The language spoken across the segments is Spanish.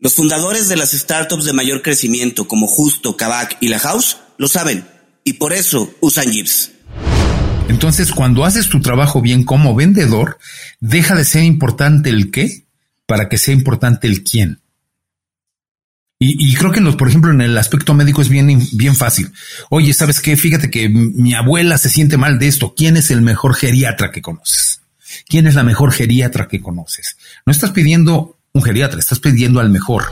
Los fundadores de las startups de mayor crecimiento como Justo, Kavak y La House lo saben y por eso usan Jeeps. Entonces, cuando haces tu trabajo bien como vendedor, deja de ser importante el qué para que sea importante el quién. Y, creo que, por ejemplo, en el aspecto médico es bien, bien fácil. Oye, ¿sabes qué? Fíjate que mi abuela se siente mal de esto. ¿Quién es el mejor geriatra que conoces? ¿Quién es la mejor geriatra que conoces? No estás pidiendo un geriatra, estás pidiendo al mejor.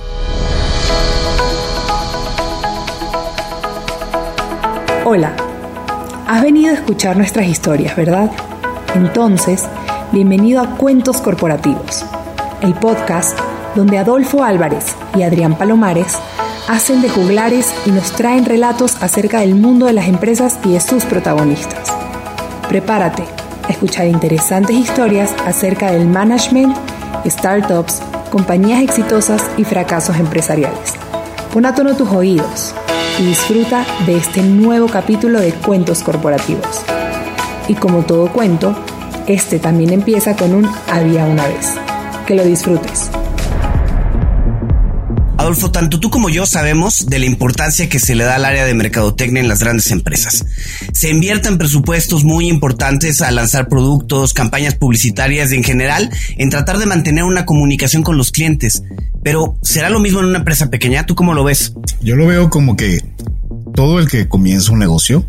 Hola, has venido a escuchar nuestras historias, ¿verdad? Entonces, bienvenido a Cuentos Corporativos, el podcast donde Adolfo Álvarez y Adrián Palomares hacen de juglares y nos traen relatos acerca del mundo de las empresas y de sus protagonistas. Prepárate a escuchar interesantes historias acerca del management, startups, compañías exitosas y fracasos empresariales. Pon a tono tus oídos y disfruta de este nuevo capítulo de Cuentos Corporativos. Y como todo cuento, este también empieza con un había una vez. Que lo disfrutes. Adolfo, tanto tú como yo sabemos de la importancia que se le da al área de mercadotecnia en las grandes empresas. Se invierten presupuestos muy importantes a lanzar productos, campañas publicitarias y en general en tratar de mantener una comunicación con los clientes. Pero ¿será lo mismo en una empresa pequeña? ¿Tú cómo lo ves? Yo lo veo como que todo el que comienza un negocio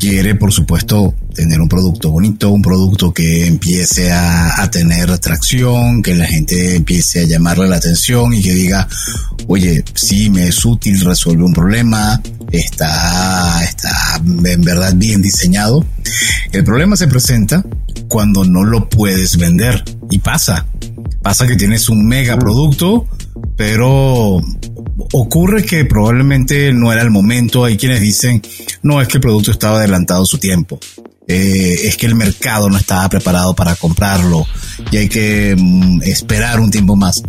quiere, por supuesto, tener un producto bonito, un producto que empiece a, tener atracción, que la gente empiece a llamarle la atención y que diga, oye, sí, me es útil, resuelve un problema, está, está en verdad bien diseñado. El problema se presenta cuando no lo puedes vender y pasa. Pasa que tienes un mega producto, pero ocurre que probablemente no era el momento. Hay quienes dicen, no, es que el producto estaba adelantado su tiempo. Eh, es que el mercado no estaba preparado para comprarlo y hay que mm, esperar un tiempo más.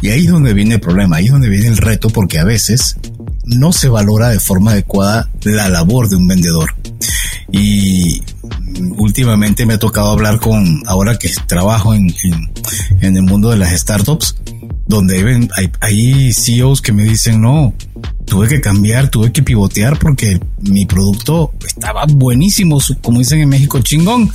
Y ahí es donde viene el problema, ahí es donde viene el reto porque a veces no se valora de forma adecuada la labor de un vendedor. Y últimamente me ha tocado hablar con, ahora que trabajo en, en el mundo de las startups, donde hay, hay CEOs que me dicen, no, tuve que cambiar, tuve que pivotear porque mi producto estaba buenísimo, como dicen en México, chingón,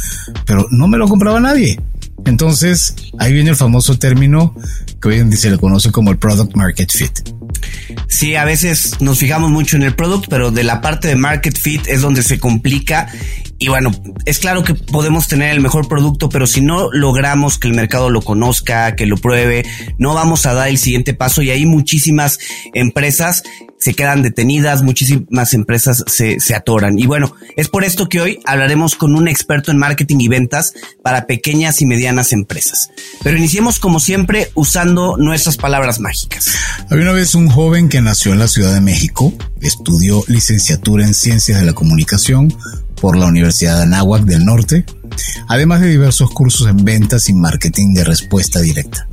pero no me lo compraba nadie. Entonces, ahí viene el famoso término que hoy en día se le conoce como el product market fit. Sí, a veces nos fijamos mucho en el product, pero de la parte de market fit es donde se complica y bueno, es claro que podemos tener el mejor producto, pero si no logramos que el mercado lo conozca, que lo pruebe, no vamos a dar el siguiente paso y hay muchísimas empresas se quedan detenidas, muchísimas empresas se, se atoran. Y bueno, es por esto que hoy hablaremos con un experto en marketing y ventas para pequeñas y medianas empresas. Pero iniciemos como siempre usando nuestras palabras mágicas. Había una vez un joven que nació en la Ciudad de México, estudió licenciatura en Ciencias de la Comunicación, por la Universidad de Anáhuac del Norte, además de diversos cursos en ventas y marketing de respuesta directa.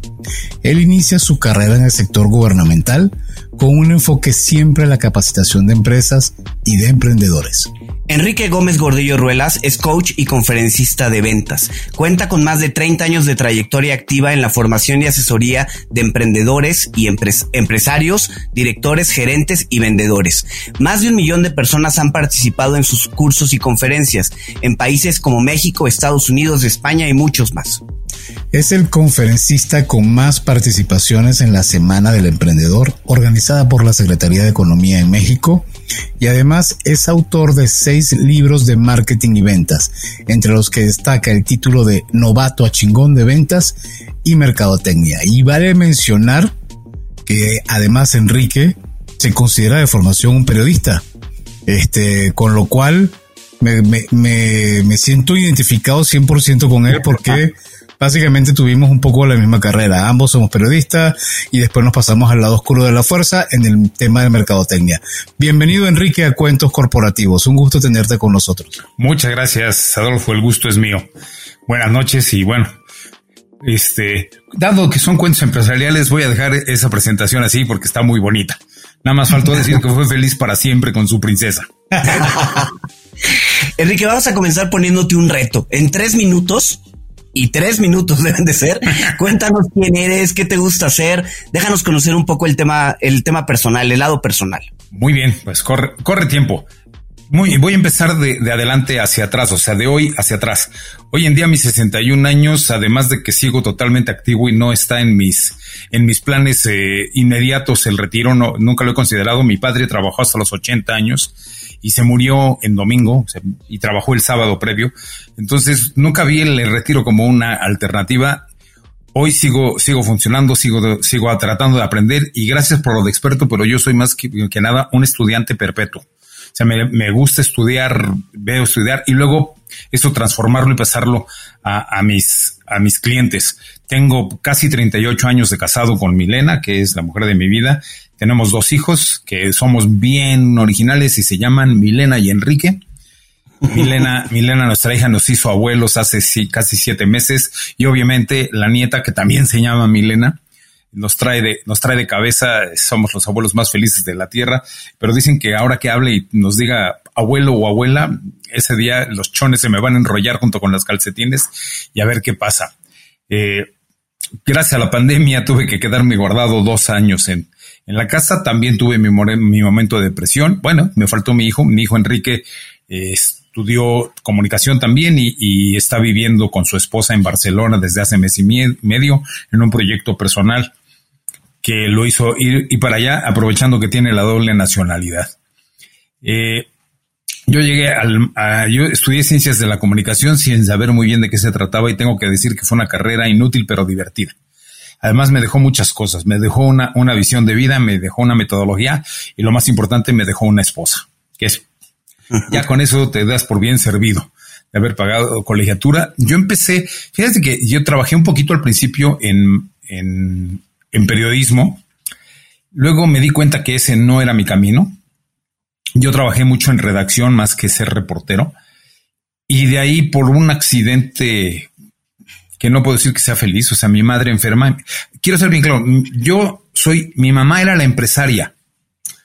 Él inicia su carrera en el sector gubernamental con un enfoque siempre a la capacitación de empresas y de emprendedores. Enrique Gómez Gordillo Ruelas es coach y conferencista de ventas. Cuenta con más de 30 años de trayectoria activa en la formación y asesoría de emprendedores y empresarios, directores, gerentes y vendedores. Más de un millón de personas han participado en sus cursos y conferencias en países como México, Estados Unidos, España y muchos más. Es el conferencista con más participaciones en la Semana del Emprendedor organizada por la Secretaría de Economía en México y además es autor de seis libros de marketing y ventas, entre los que destaca el título de Novato a chingón de ventas y mercadotecnia. Y vale mencionar que además Enrique se considera de formación un periodista, este, con lo cual me, me, me, me siento identificado 100% con él porque básicamente tuvimos un poco la misma carrera. Ambos somos periodistas y después nos pasamos al lado oscuro de la fuerza en el tema de mercadotecnia. Bienvenido Enrique a Cuentos Corporativos. Un gusto tenerte con nosotros. Muchas gracias, Adolfo. El gusto es mío. Buenas noches y bueno, este, dado que son cuentos empresariales, voy a dejar esa presentación así porque está muy bonita. Nada más faltó decir que fue feliz para siempre con su princesa. Enrique, vamos a comenzar poniéndote un reto. En tres minutos, y tres minutos deben de ser. Cuéntanos quién eres, qué te gusta hacer. Déjanos conocer un poco el tema, el tema personal, el lado personal. Muy bien, pues corre, corre tiempo. Muy, voy a empezar de, adelante hacia atrás, o sea, de hoy hacia atrás. Hoy en día, mis 61 años, además de que sigo totalmente activo y no está en mis, en mis planes eh, inmediatos el retiro, no, nunca lo he considerado. Mi padre trabajó hasta los 80 años y se murió en domingo y trabajó el sábado previo. Entonces nunca vi el retiro como una alternativa. Hoy sigo, sigo funcionando, sigo, sigo tratando de aprender y gracias por lo de experto, pero yo soy más que, nada un estudiante perpetuo. O sea, me, me, gusta estudiar, veo estudiar y luego eso transformarlo y pasarlo a, a, mis, a mis clientes. Tengo casi 38 años de casado con Milena, que es la mujer de mi vida, tenemos dos hijos que somos bien originales y se llaman Milena y Enrique. Milena, Milena, nuestra hija, nos hizo abuelos hace casi siete meses y obviamente la nieta, que también se llama Milena, nos trae de, nos trae de cabeza, somos los abuelos más felices de la tierra, pero dicen que ahora que hable y nos diga abuelo o abuela, ese día los chones se me van a enrollar junto con las calcetines y a ver qué pasa. Eh, gracias a la pandemia tuve que quedarme guardado dos años en, en la casa también tuve mi, mi momento de depresión. Bueno, me faltó mi hijo. Mi hijo Enrique eh, estudió comunicación también y, está viviendo con su esposa en Barcelona desde hace mes y medio en un proyecto personal que lo hizo ir, y para allá aprovechando que tiene la doble nacionalidad. Eh, yo llegué al, yo estudié ciencias de la comunicación sin saber muy bien de qué se trataba y tengo que decir que fue una carrera inútil pero divertida. Además me dejó muchas cosas, me dejó una, una visión de vida, me dejó una metodología y lo más importante, me dejó una esposa, que es, ya con eso te das por bien servido de haber pagado colegiatura. Yo empecé, fíjate que yo trabajé un poquito al principio en, en, en periodismo, luego me di cuenta que ese no era mi camino. Yo trabajé mucho en redacción más que ser reportero. Y de ahí, por un accidente que no puedo decir que sea feliz, o sea, mi madre enferma. Quiero ser bien claro, yo soy, mi mamá era la empresaria,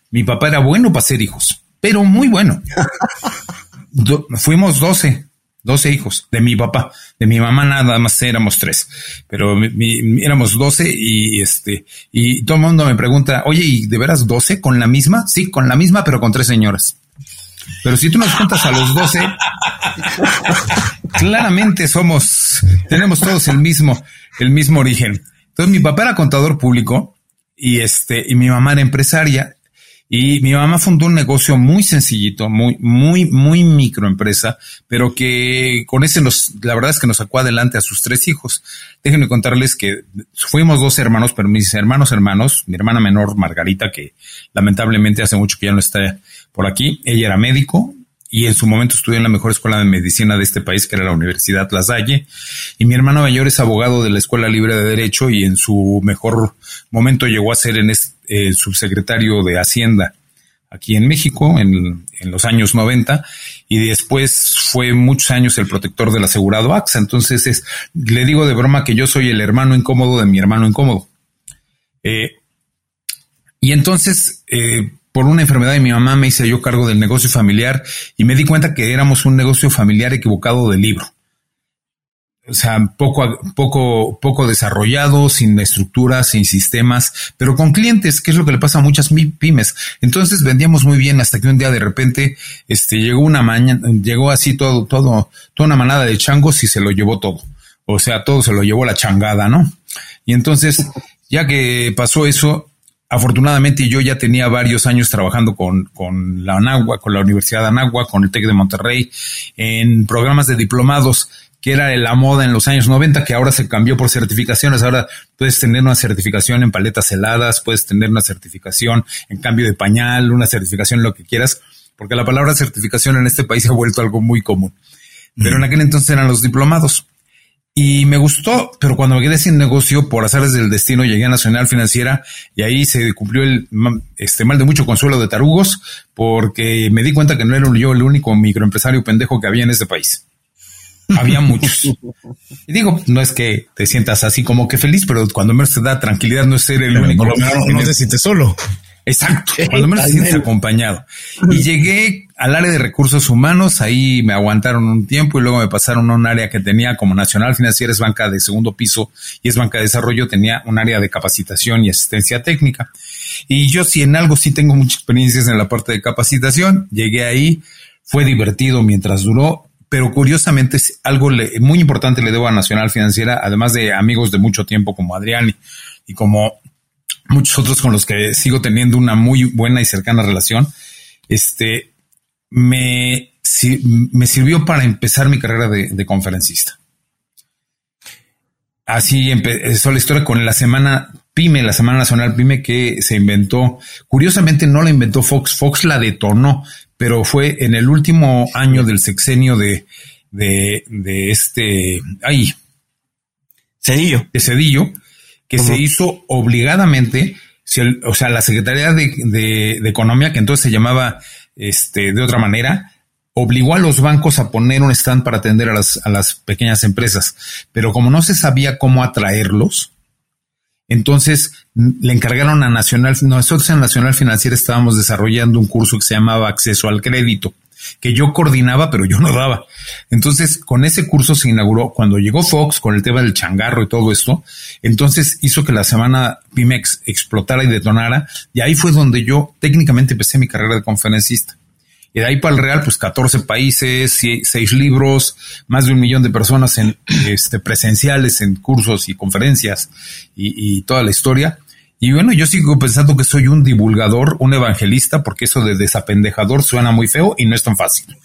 mi papá era bueno para ser hijos, pero muy bueno. fuimos 12, 12 hijos de mi papá, de mi mamá nada más éramos tres, pero éramos 12 y este, y todo el mundo me pregunta, oye, ¿y de veras 12 con la misma? Sí, con la misma, pero con tres señoras. Pero si tú nos juntas a los 12, claramente somos, tenemos todos el mismo, el mismo origen. Entonces mi papá era contador público y este, y mi mamá era empresaria. Y mi mamá fundó un negocio muy sencillito, muy, muy, muy microempresa, pero que con ese nos, la verdad es que nos sacó adelante a sus tres hijos. Déjenme contarles que fuimos dos hermanos, pero mis hermanos hermanos, mi hermana menor Margarita, que lamentablemente hace mucho que ya no está por aquí, ella era médico, y en su momento estudió en la mejor escuela de medicina de este país, que era la Universidad La Salle. Y mi hermano mayor es abogado de la Escuela Libre de Derecho y en su mejor momento llegó a ser en el subsecretario de Hacienda aquí en México en, en, los años 90 y después fue muchos años el protector del asegurado AXA. Entonces es, le digo de broma que yo soy el hermano incómodo de mi hermano incómodo. Eh, Y entonces, eh, por una enfermedad de mi mamá, me hice yo cargo del negocio familiar y me di cuenta que éramos un negocio familiar equivocado de libro o sea, poco, poco, poco desarrollado, sin estructuras, sin sistemas, pero con clientes, que es lo que le pasa a muchas pymes. Entonces vendíamos muy bien hasta que un día de repente, este, llegó una mañana, llegó así todo, todo, toda una manada de changos y se lo llevó todo. O sea, todo se lo llevó la changada, ¿no? Y entonces, ya que pasó eso, afortunadamente yo ya tenía varios años trabajando con, con la ANAGUA, con la Universidad de Anagua, con el TEC de Monterrey, en programas de diplomados que era la moda en los años 90, que ahora se cambió por certificaciones. Ahora puedes tener una certificación en paletas heladas, puedes tener una certificación en cambio de pañal, una certificación lo que quieras, porque la palabra certificación en este país se ha vuelto algo muy común. Pero en aquel entonces eran los diplomados. Y me gustó, pero cuando me quedé sin negocio, por azares del destino, llegué a Nacional Financiera y ahí se cumplió el este mal de mucho consuelo de tarugos, porque me di cuenta que no era yo el único microempresario pendejo que había en este país había muchos. Y digo, no es que te sientas así como que feliz, pero cuando menos te da tranquilidad no es ser el único. no te sientes solo. Exacto, cuando menos te sientes acompañado. Y llegué al área de recursos humanos, ahí me aguantaron un tiempo y luego me pasaron a un área que tenía como Nacional Financiera, es banca de segundo piso y es banca de desarrollo, tenía un área de capacitación y asistencia técnica. Y yo si en algo sí tengo muchas experiencias en la parte de capacitación, llegué ahí, fue divertido mientras duró pero curiosamente es algo muy importante le debo a Nacional Financiera, además de amigos de mucho tiempo como Adrián y, como muchos otros con los que sigo teniendo una muy buena y cercana relación. Este me, me sirvió para empezar mi carrera de, conferencista. Así empezó la historia con la semana PYME, la Semana Nacional PYME que se inventó. Curiosamente no la inventó Fox, Fox la detonó, pero fue en el último año del sexenio de, de, de este, ay, Cedillo. De Cedillo, que se hizo obligadamente, o sea, la Secretaría de, de, de, Economía, que entonces se llamaba este, de otra manera, obligó a los bancos a poner un stand para atender a las, a las pequeñas empresas. Pero como no se sabía cómo atraerlos, entonces le encargaron a Nacional, nosotros en Nacional Financiera estábamos desarrollando un curso que se llamaba Acceso al Crédito, que yo coordinaba, pero yo no daba. Entonces, con ese curso se inauguró cuando llegó Fox con el tema del changarro y todo esto. Entonces hizo que la semana Pimex explotara y detonara. Y ahí fue donde yo técnicamente empecé mi carrera de conferencista. Y de ahí para el Real, pues 14 países, 6 libros, más de un millón de personas en este, presenciales, en cursos y conferencias y, toda la historia. Y bueno, yo sigo pensando que soy un divulgador, un evangelista, porque eso de desapendejador suena muy feo y no es tan fácil.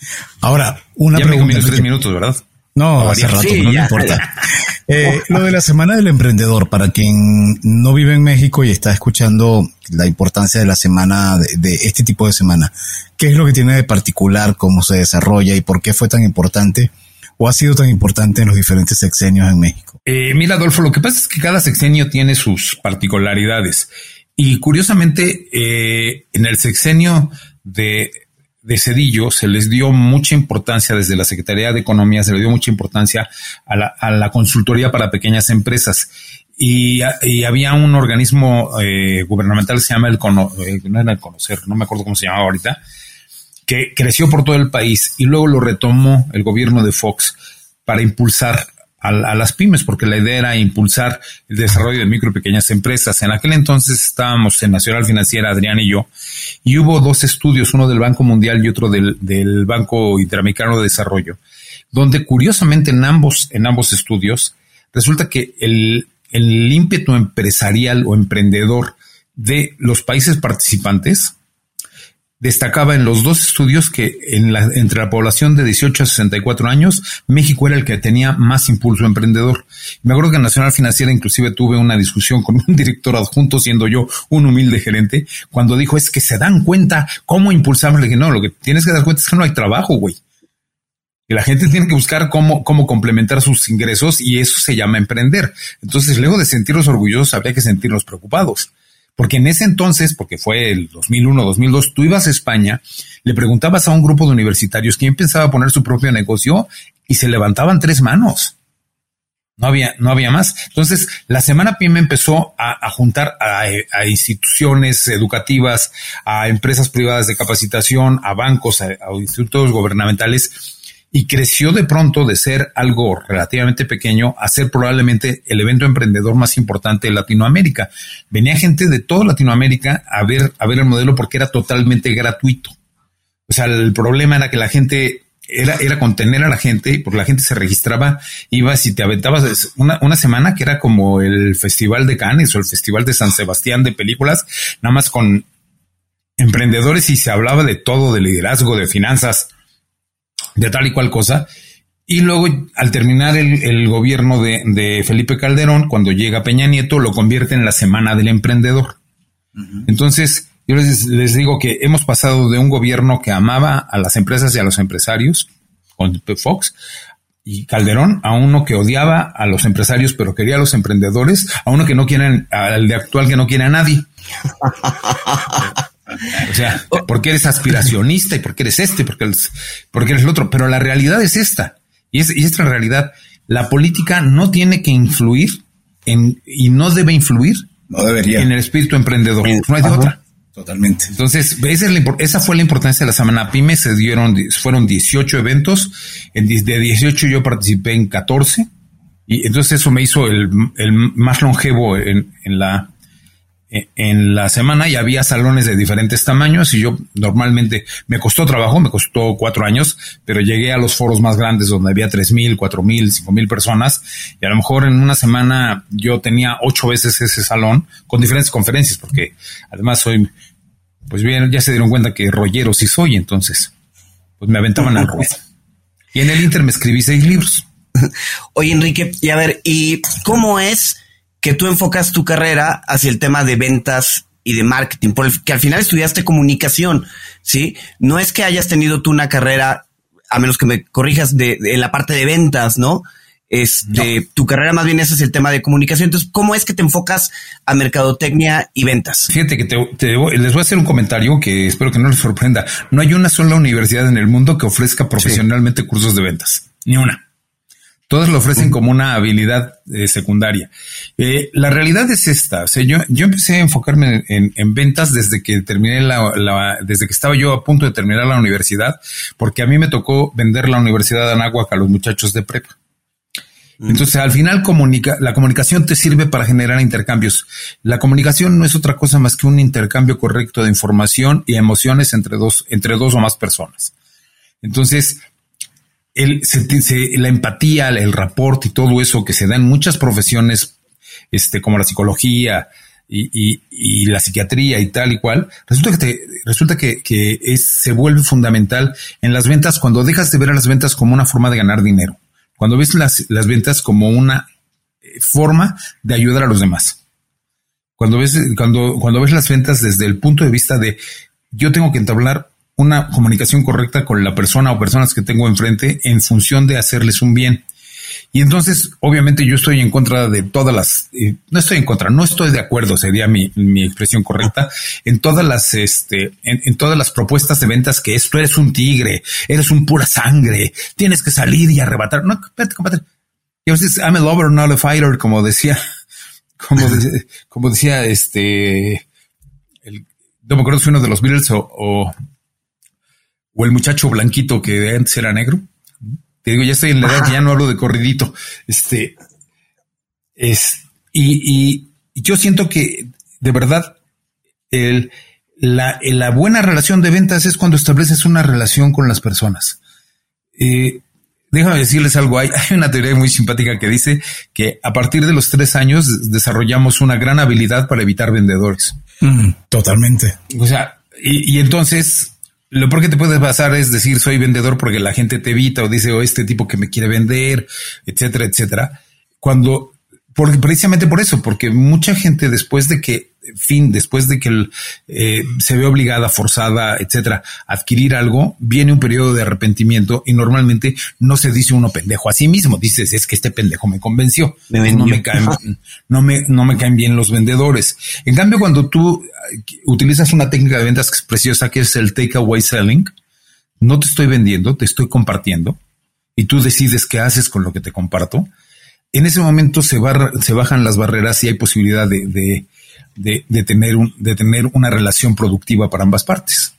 Ahora, una ya pregunta. Me tres minutos, ¿verdad? No, hace rato, no me importa. Eh, lo de la Semana del Emprendedor, para quien no vive en México y está escuchando la importancia de la semana, de, este tipo de semana, ¿qué es lo que tiene de particular, cómo se desarrolla y por qué fue tan importante o ha sido tan importante en los diferentes sexenios en México? Eh, mira, Adolfo, lo que pasa es que cada sexenio tiene sus particularidades. Y curiosamente, eh, en el sexenio de de Cedillo se les dio mucha importancia desde la Secretaría de Economía, se le dio mucha importancia a la, consultoría para pequeñas empresas. Y, y había un organismo eh, gubernamental se llama el, eh, no era el Conocer, no me acuerdo cómo se llamaba ahorita, que creció por todo el país y luego lo retomó el gobierno de Fox para impulsar a, las pymes, porque la idea era impulsar el desarrollo de micro y pequeñas empresas. En aquel entonces estábamos en Nacional Financiera, Adrián y yo, y hubo dos estudios, uno del Banco Mundial y otro del, del Banco Interamericano de Desarrollo, donde curiosamente en ambos, en ambos estudios, resulta que el, el ímpetu empresarial o emprendedor de los países participantes destacaba en los dos estudios que en la, entre la población de 18 a 64 años, México era el que tenía más impulso emprendedor. Me acuerdo que en Nacional Financiera inclusive tuve una discusión con un director adjunto, siendo yo un humilde gerente, cuando dijo es que se dan cuenta cómo impulsamos. Le dije, no, lo que tienes que dar cuenta es que no hay trabajo, güey. Y la gente tiene que buscar cómo, cómo complementar sus ingresos y eso se llama emprender. Entonces, luego de sentirlos orgullosos, habría que sentirlos preocupados. Porque en ese entonces, porque fue el 2001, 2002, tú ibas a España, le preguntabas a un grupo de universitarios quién pensaba poner su propio negocio y se levantaban tres manos. No había, no había más. Entonces, la semana PYME empezó a, juntar a, instituciones educativas, a empresas privadas de capacitación, a bancos, a, institutos gubernamentales y creció de pronto de ser algo relativamente pequeño a ser probablemente el evento emprendedor más importante de Latinoamérica. Venía gente de toda Latinoamérica a ver, a ver el modelo porque era totalmente gratuito. O sea, el problema era que la gente era, era contener a la gente, porque la gente se registraba, ibas y te aventabas una, una semana que era como el Festival de Cannes o el Festival de San Sebastián de películas, nada más con emprendedores y se hablaba de todo, de liderazgo, de finanzas, de tal y cual cosa. Y luego, al terminar el, el gobierno de, de, Felipe Calderón, cuando llega Peña Nieto, lo convierte en la Semana del Emprendedor. Entonces, yo les, digo que hemos pasado de un gobierno que amaba a las empresas y a los empresarios, con Fox, y Calderón, a uno que odiaba a los empresarios, pero quería a los emprendedores, a uno que no quieren, al de actual que no quiere a nadie. O sea, porque eres aspiracionista y porque eres este, porque eres, porque eres el otro. Pero la realidad es esta. Y, es, y esta realidad. La política no tiene que influir en, y no debe influir no debería. en el espíritu emprendedor. No hay de otra. Totalmente. Entonces, esa, es la, esa fue la importancia de la semana PYME. Se dieron, fueron 18 eventos. En, de 18 yo participé en 14. Y entonces eso me hizo el, el más longevo en, en, la, en la semana y había salones de diferentes tamaños y yo normalmente me costó trabajo, me costó cuatro años, pero llegué a los foros más grandes donde había tres mil, cuatro mil, cinco mil personas y a lo mejor en una semana yo tenía ocho veces ese salón con diferentes conferencias porque además soy, pues bien, ya se dieron cuenta que rollero sí soy, entonces pues me aventaban al ruedo. Y en el Inter me escribí seis libros. Oye, Enrique, y a ver, ¿y cómo es que tú enfocas tu carrera hacia el tema de ventas y de marketing, porque al final estudiaste comunicación, ¿sí? No es que hayas tenido tú una carrera, a menos que me corrijas, de, en la parte de ventas, ¿no? Este, tu carrera más bien es el tema de comunicación. Entonces, ¿cómo es que te enfocas a mercadotecnia y ventas? Fíjate que les voy a hacer un comentario que espero que no les sorprenda. No hay una sola universidad en el mundo que ofrezca profesionalmente cursos de ventas. Ni una. Todas lo ofrecen como una habilidad eh, secundaria. Eh, la realidad es esta. O sea, yo, yo empecé a enfocarme en, ventas desde que terminé la, desde que estaba yo a punto de terminar la universidad, porque a mí me tocó vender la Universidad de Anáhuac a los muchachos de prepa. Mm. Entonces, al final, comunica, la comunicación te sirve para generar intercambios. La comunicación no es otra cosa más que un intercambio correcto de información y emociones entre dos, entre dos o más personas. Entonces, la empatía, el rapport y todo eso que se da en muchas profesiones, este, como la psicología y, y, la psiquiatría y tal y cual, resulta que resulta que, que se vuelve fundamental en las ventas cuando dejas de ver a las ventas como una forma de ganar dinero, cuando ves las, las ventas como una eh, forma de ayudar a los demás. Cuando ves, cuando, cuando ves las ventas desde el punto de vista de yo tengo que entablar una comunicación correcta con la persona o personas que tengo enfrente en función de hacerles un bien. Y entonces, obviamente, yo estoy en contra de todas las, eh, no estoy en contra, no estoy de acuerdo, sería mi, mi expresión correcta, en todas las, este, en, todas las propuestas de ventas que esto eres un tigre, eres un pura sangre, tienes que salir y arrebatar. No, espérate, compadre. Y a veces, I'm a lover, not a fighter, como decía, como, como decía este, el, no me acuerdo si uno de los Beatles o o el muchacho blanquito que antes era negro. Te digo, ya estoy en la edad que ya no hablo de corridito. Este es y, yo siento que de verdad el, la, la, buena relación de ventas es cuando estableces una relación con las personas. Eh, déjame decirles algo. Hay, hay, una teoría muy simpática que dice que a partir de los tres años desarrollamos una gran habilidad para evitar vendedores. Mm, totalmente. O sea, y, y entonces lo por que te puedes basar es decir soy vendedor porque la gente te evita o dice o oh, este tipo que me quiere vender, etcétera, etcétera. Cuando, porque precisamente por eso, porque mucha gente después de que fin, después de que eh, se ve obligada, forzada, etcétera, a adquirir algo, viene un periodo de arrepentimiento y normalmente no se dice uno pendejo a sí mismo. Dices, es que este pendejo me convenció. no, me caen, no, me, no me caen bien los vendedores. En cambio, cuando tú eh, utilizas una técnica de ventas que es preciosa, que es el takeaway selling, no te estoy vendiendo, te estoy compartiendo y tú decides qué haces con lo que te comparto en ese momento se, se bajan las barreras y hay posibilidad de, de, tener un, de tener una relación productiva para ambas partes.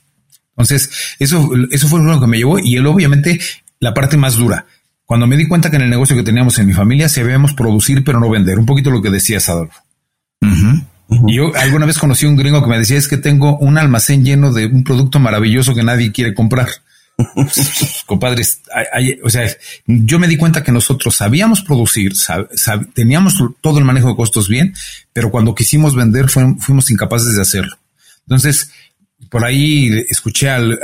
Entonces, eso, eso fue lo que me llevó y él, obviamente la parte más dura. Cuando me di cuenta que en el negocio que teníamos en mi familia sabíamos producir pero no vender, un poquito lo que decías, Adolfo. Y yo alguna vez conocí a un gringo que me decía es que tengo un almacén lleno de un producto maravilloso que nadie quiere comprar. Compadres, o sea, yo me di cuenta que nosotros sabíamos producir, teníamos todo el manejo de costos bien, pero cuando quisimos vender fuimos incapaces de hacerlo. Entonces, por ahí escuché al,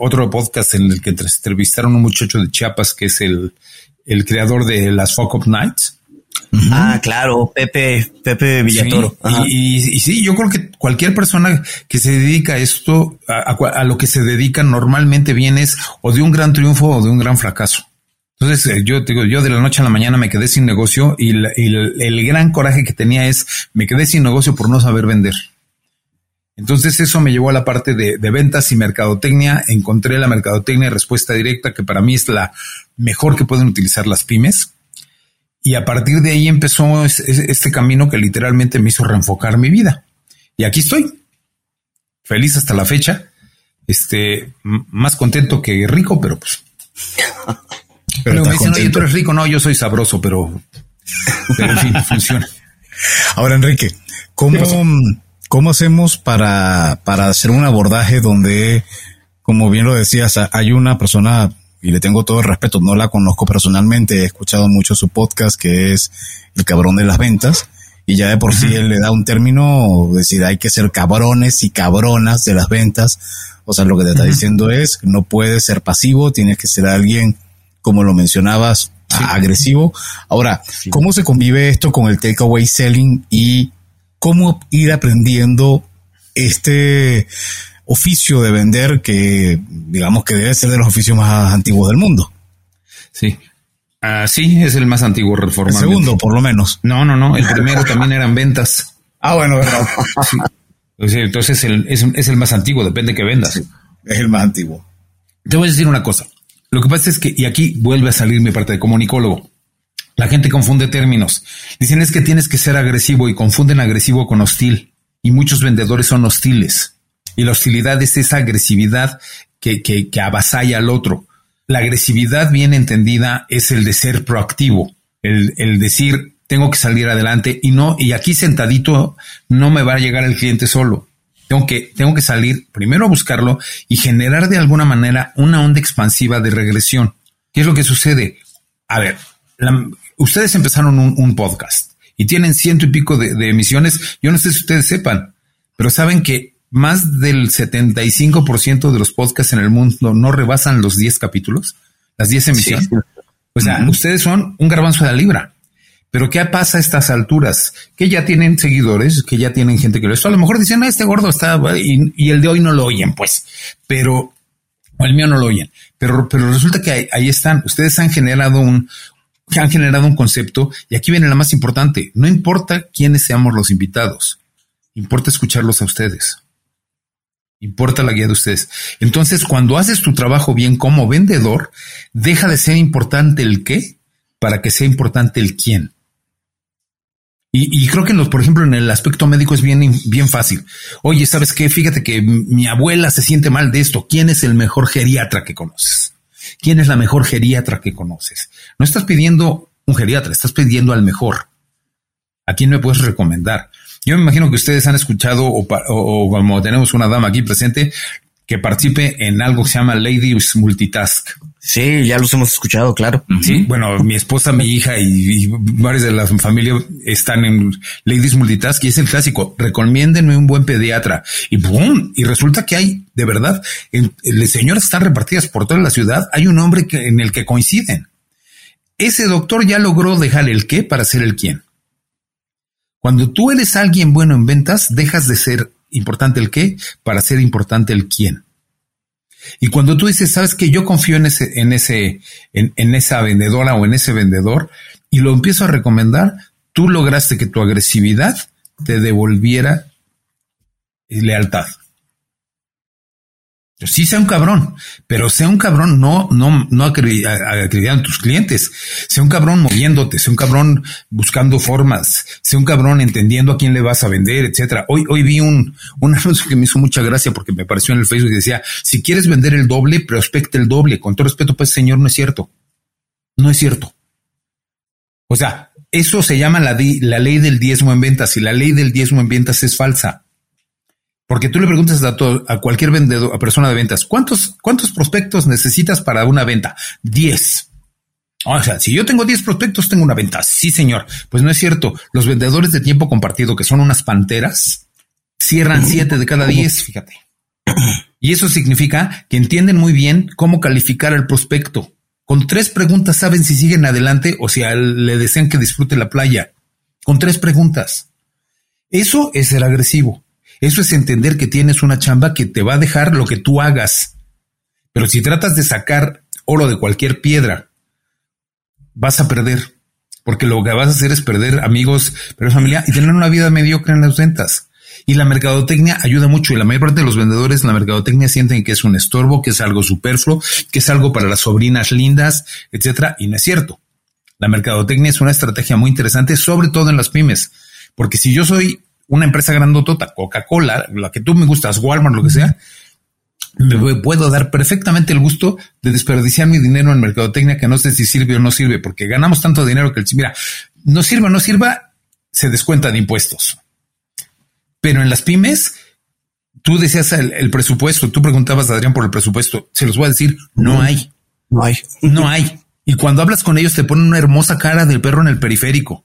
otro podcast en el que entrevistaron a un muchacho de Chiapas que es el, el creador de las Fuck Up Nights Ah, claro, Pepe, Pepe Villatoro. y, sí, yo creo que cualquier persona que se dedica a esto, a, lo que se dedica normalmente vienes o de un gran triunfo o de un gran fracaso. Entonces, eh, yo digo, yo de la noche a la mañana me quedé sin negocio y, el, gran coraje que tenía es, me quedé sin negocio por no saber vender. Entonces eso me llevó a la parte de, de, ventas y mercadotecnia. Encontré la mercadotecnia respuesta directa, que para mí es la mejor que pueden utilizar las pymes. Y a partir de ahí empezó este camino que literalmente me hizo reenfocar mi vida. Y aquí estoy, feliz hasta la fecha, este, más contento que rico, pero pues. pero me dicen, oye, tú eres rico, no, yo soy sabroso, pero, pero en fin, funciona. Ahora, Enrique, ¿cómo, ¿cómo hacemos para, para hacer un abordaje donde, como bien lo decías, hay una persona y le tengo todo el respeto, no la conozco personalmente, he escuchado mucho su podcast que es El cabrón de las ventas y ya de por sí él le da un término, decir, hay que ser cabrones y cabronas de las ventas. O sea, lo que te está diciendo es, no puedes ser pasivo, tienes que ser alguien, como lo mencionabas, agresivo. Ahora, ¿cómo se convive esto con el takeaway selling y cómo ir aprendiendo este oficio de vender que digamos que debe ser de los oficios más antiguos del mundo. Sí. Ah, sí, es el más antiguo reformado. El segundo, por lo menos. No, no, no. El primero también eran ventas. Ah, bueno, verdad. Entonces es, el más antiguo, depende que vendas. es el más antiguo. Te voy a decir una cosa. Lo que pasa es que, y aquí vuelve a salir mi parte de comunicólogo. La gente confunde términos. Dicen es que tienes que ser agresivo y confunden agresivo con hostil. Y muchos vendedores son hostiles. Y la hostilidad es esa agresividad que, que, avasalla al otro. La agresividad bien entendida es el de ser proactivo, el, el decir tengo que salir adelante y no, y aquí sentadito no me va a llegar el cliente solo. Tengo que, tengo que salir primero a buscarlo y generar de alguna manera una onda expansiva de regresión. ¿Qué es lo que sucede? A ver, ustedes empezaron un, podcast y tienen ciento y pico de, emisiones. Yo no sé si ustedes sepan, pero saben que más del 75% de los podcasts en el mundo no rebasan los 10 capítulos, las 10 emisiones. O sea, ustedes son un garbanzo de la libra. Pero ¿qué pasa a estas alturas? Que ya tienen seguidores, que ya tienen gente que lo esto. A lo mejor dicen, no, este gordo está, y, el de hoy no lo oyen, pues. Pero, o el mío no lo oyen. Pero, pero resulta que ahí, ahí están. Ustedes han generado un, han generado un concepto, y aquí viene la más importante. No importa quiénes seamos los invitados, importa escucharlos a ustedes. Importa la guía de ustedes. Entonces, cuando haces tu trabajo bien como vendedor, deja de ser importante el qué para que sea importante el quién. Y, creo que, por ejemplo, en el aspecto médico es bien, bien fácil. Oye, ¿sabes qué? Fíjate que mi abuela se siente mal de esto. ¿Quién es el mejor geriatra que conoces? ¿Quién es la mejor geriatra que conoces? No estás pidiendo un geriatra, estás pidiendo al mejor. ¿A quién me puedes recomendar? Yo me imagino que ustedes han escuchado o, como tenemos una dama aquí presente que participe en algo que se llama Ladies Multitask. Sí, ya los hemos escuchado, claro. Sí, bueno, mi esposa, mi hija y, varios de la familia están en Ladies Multitask y es el clásico. Recomiéndenme un buen pediatra y boom. Y resulta que hay, de verdad, las señoras están repartidas por toda la ciudad. Hay un hombre que, en el que coinciden. Ese doctor ya logró dejar el qué para ser el quién. Cuando tú eres alguien bueno en ventas, dejas de ser importante el qué para ser importante el quién. Y cuando tú dices, sabes que yo confío en ese, en ese, en, esa vendedora o en ese vendedor y lo empiezo a recomendar, tú lograste que tu agresividad te devolviera lealtad. Sí, sea un cabrón, pero sea un cabrón no, no, no acreditando tus clientes. Sea un cabrón moviéndote, sea un cabrón buscando formas, sea un cabrón entendiendo a quién le vas a vender, etcétera. Hoy, hoy vi un, un anuncio que me hizo mucha gracia porque me apareció en el Facebook y decía, si quieres vender el doble, prospecta el doble. Con todo respeto, pues señor, no es cierto. No es cierto. O sea, eso se llama la, la ley del diezmo en ventas y la ley del diezmo en ventas es falsa. Porque tú le preguntas a, a cualquier vendedor, a persona de ventas, ¿cuántos, ¿cuántos prospectos necesitas para una venta? Diez. O sea, si yo tengo diez prospectos, tengo una venta. Sí, señor. Pues no es cierto. Los vendedores de tiempo compartido, que son unas panteras, cierran siete de cada diez, fíjate. Y eso significa que entienden muy bien cómo calificar al prospecto. Con tres preguntas saben si siguen adelante o si le desean que disfrute la playa. Con tres preguntas. Eso es ser agresivo. Eso es entender que tienes una chamba que te va a dejar lo que tú hagas. Pero si tratas de sacar oro de cualquier piedra, vas a perder. Porque lo que vas a hacer es perder amigos, pero familia y tener una vida mediocre en las ventas. Y la mercadotecnia ayuda mucho y la mayor parte de los vendedores en la mercadotecnia sienten que es un estorbo, que es algo superfluo, que es algo para las sobrinas lindas, etcétera. Y no es cierto. La mercadotecnia es una estrategia muy interesante, sobre todo en las pymes. Porque si yo soy una empresa grandotota, Coca-Cola, la que tú me gustas, Walmart, lo que sea, me puedo dar perfectamente el gusto de desperdiciar mi dinero en mercadotecnia que no sé si sirve o no sirve, porque ganamos tanto dinero que el mira, no sirva o no sirva, se descuenta de impuestos. Pero en las pymes, tú decías el, presupuesto, tú preguntabas a Adrián por el presupuesto, se los voy a decir, no hay. No hay. No hay. Y cuando hablas con ellos te ponen una hermosa cara del perro en el periférico.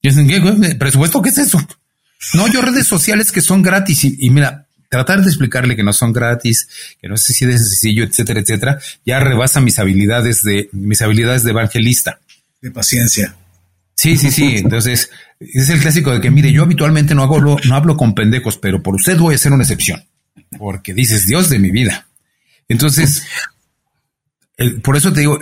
Y dicen, ¿qué, ¿Presupuesto qué es eso? No, yo redes sociales que son gratis y, mira, tratar de explicarle que no son gratis, que no sé si es sencillo, etcétera, etcétera, ya rebasa mis habilidades de mis habilidades de evangelista. De paciencia. Sí, sí, sí. Entonces, es el clásico de que, mire, yo habitualmente no hago, no hablo con pendejos, pero por usted voy a hacer una excepción. Porque dices, Dios de mi vida. Entonces, por eso te digo,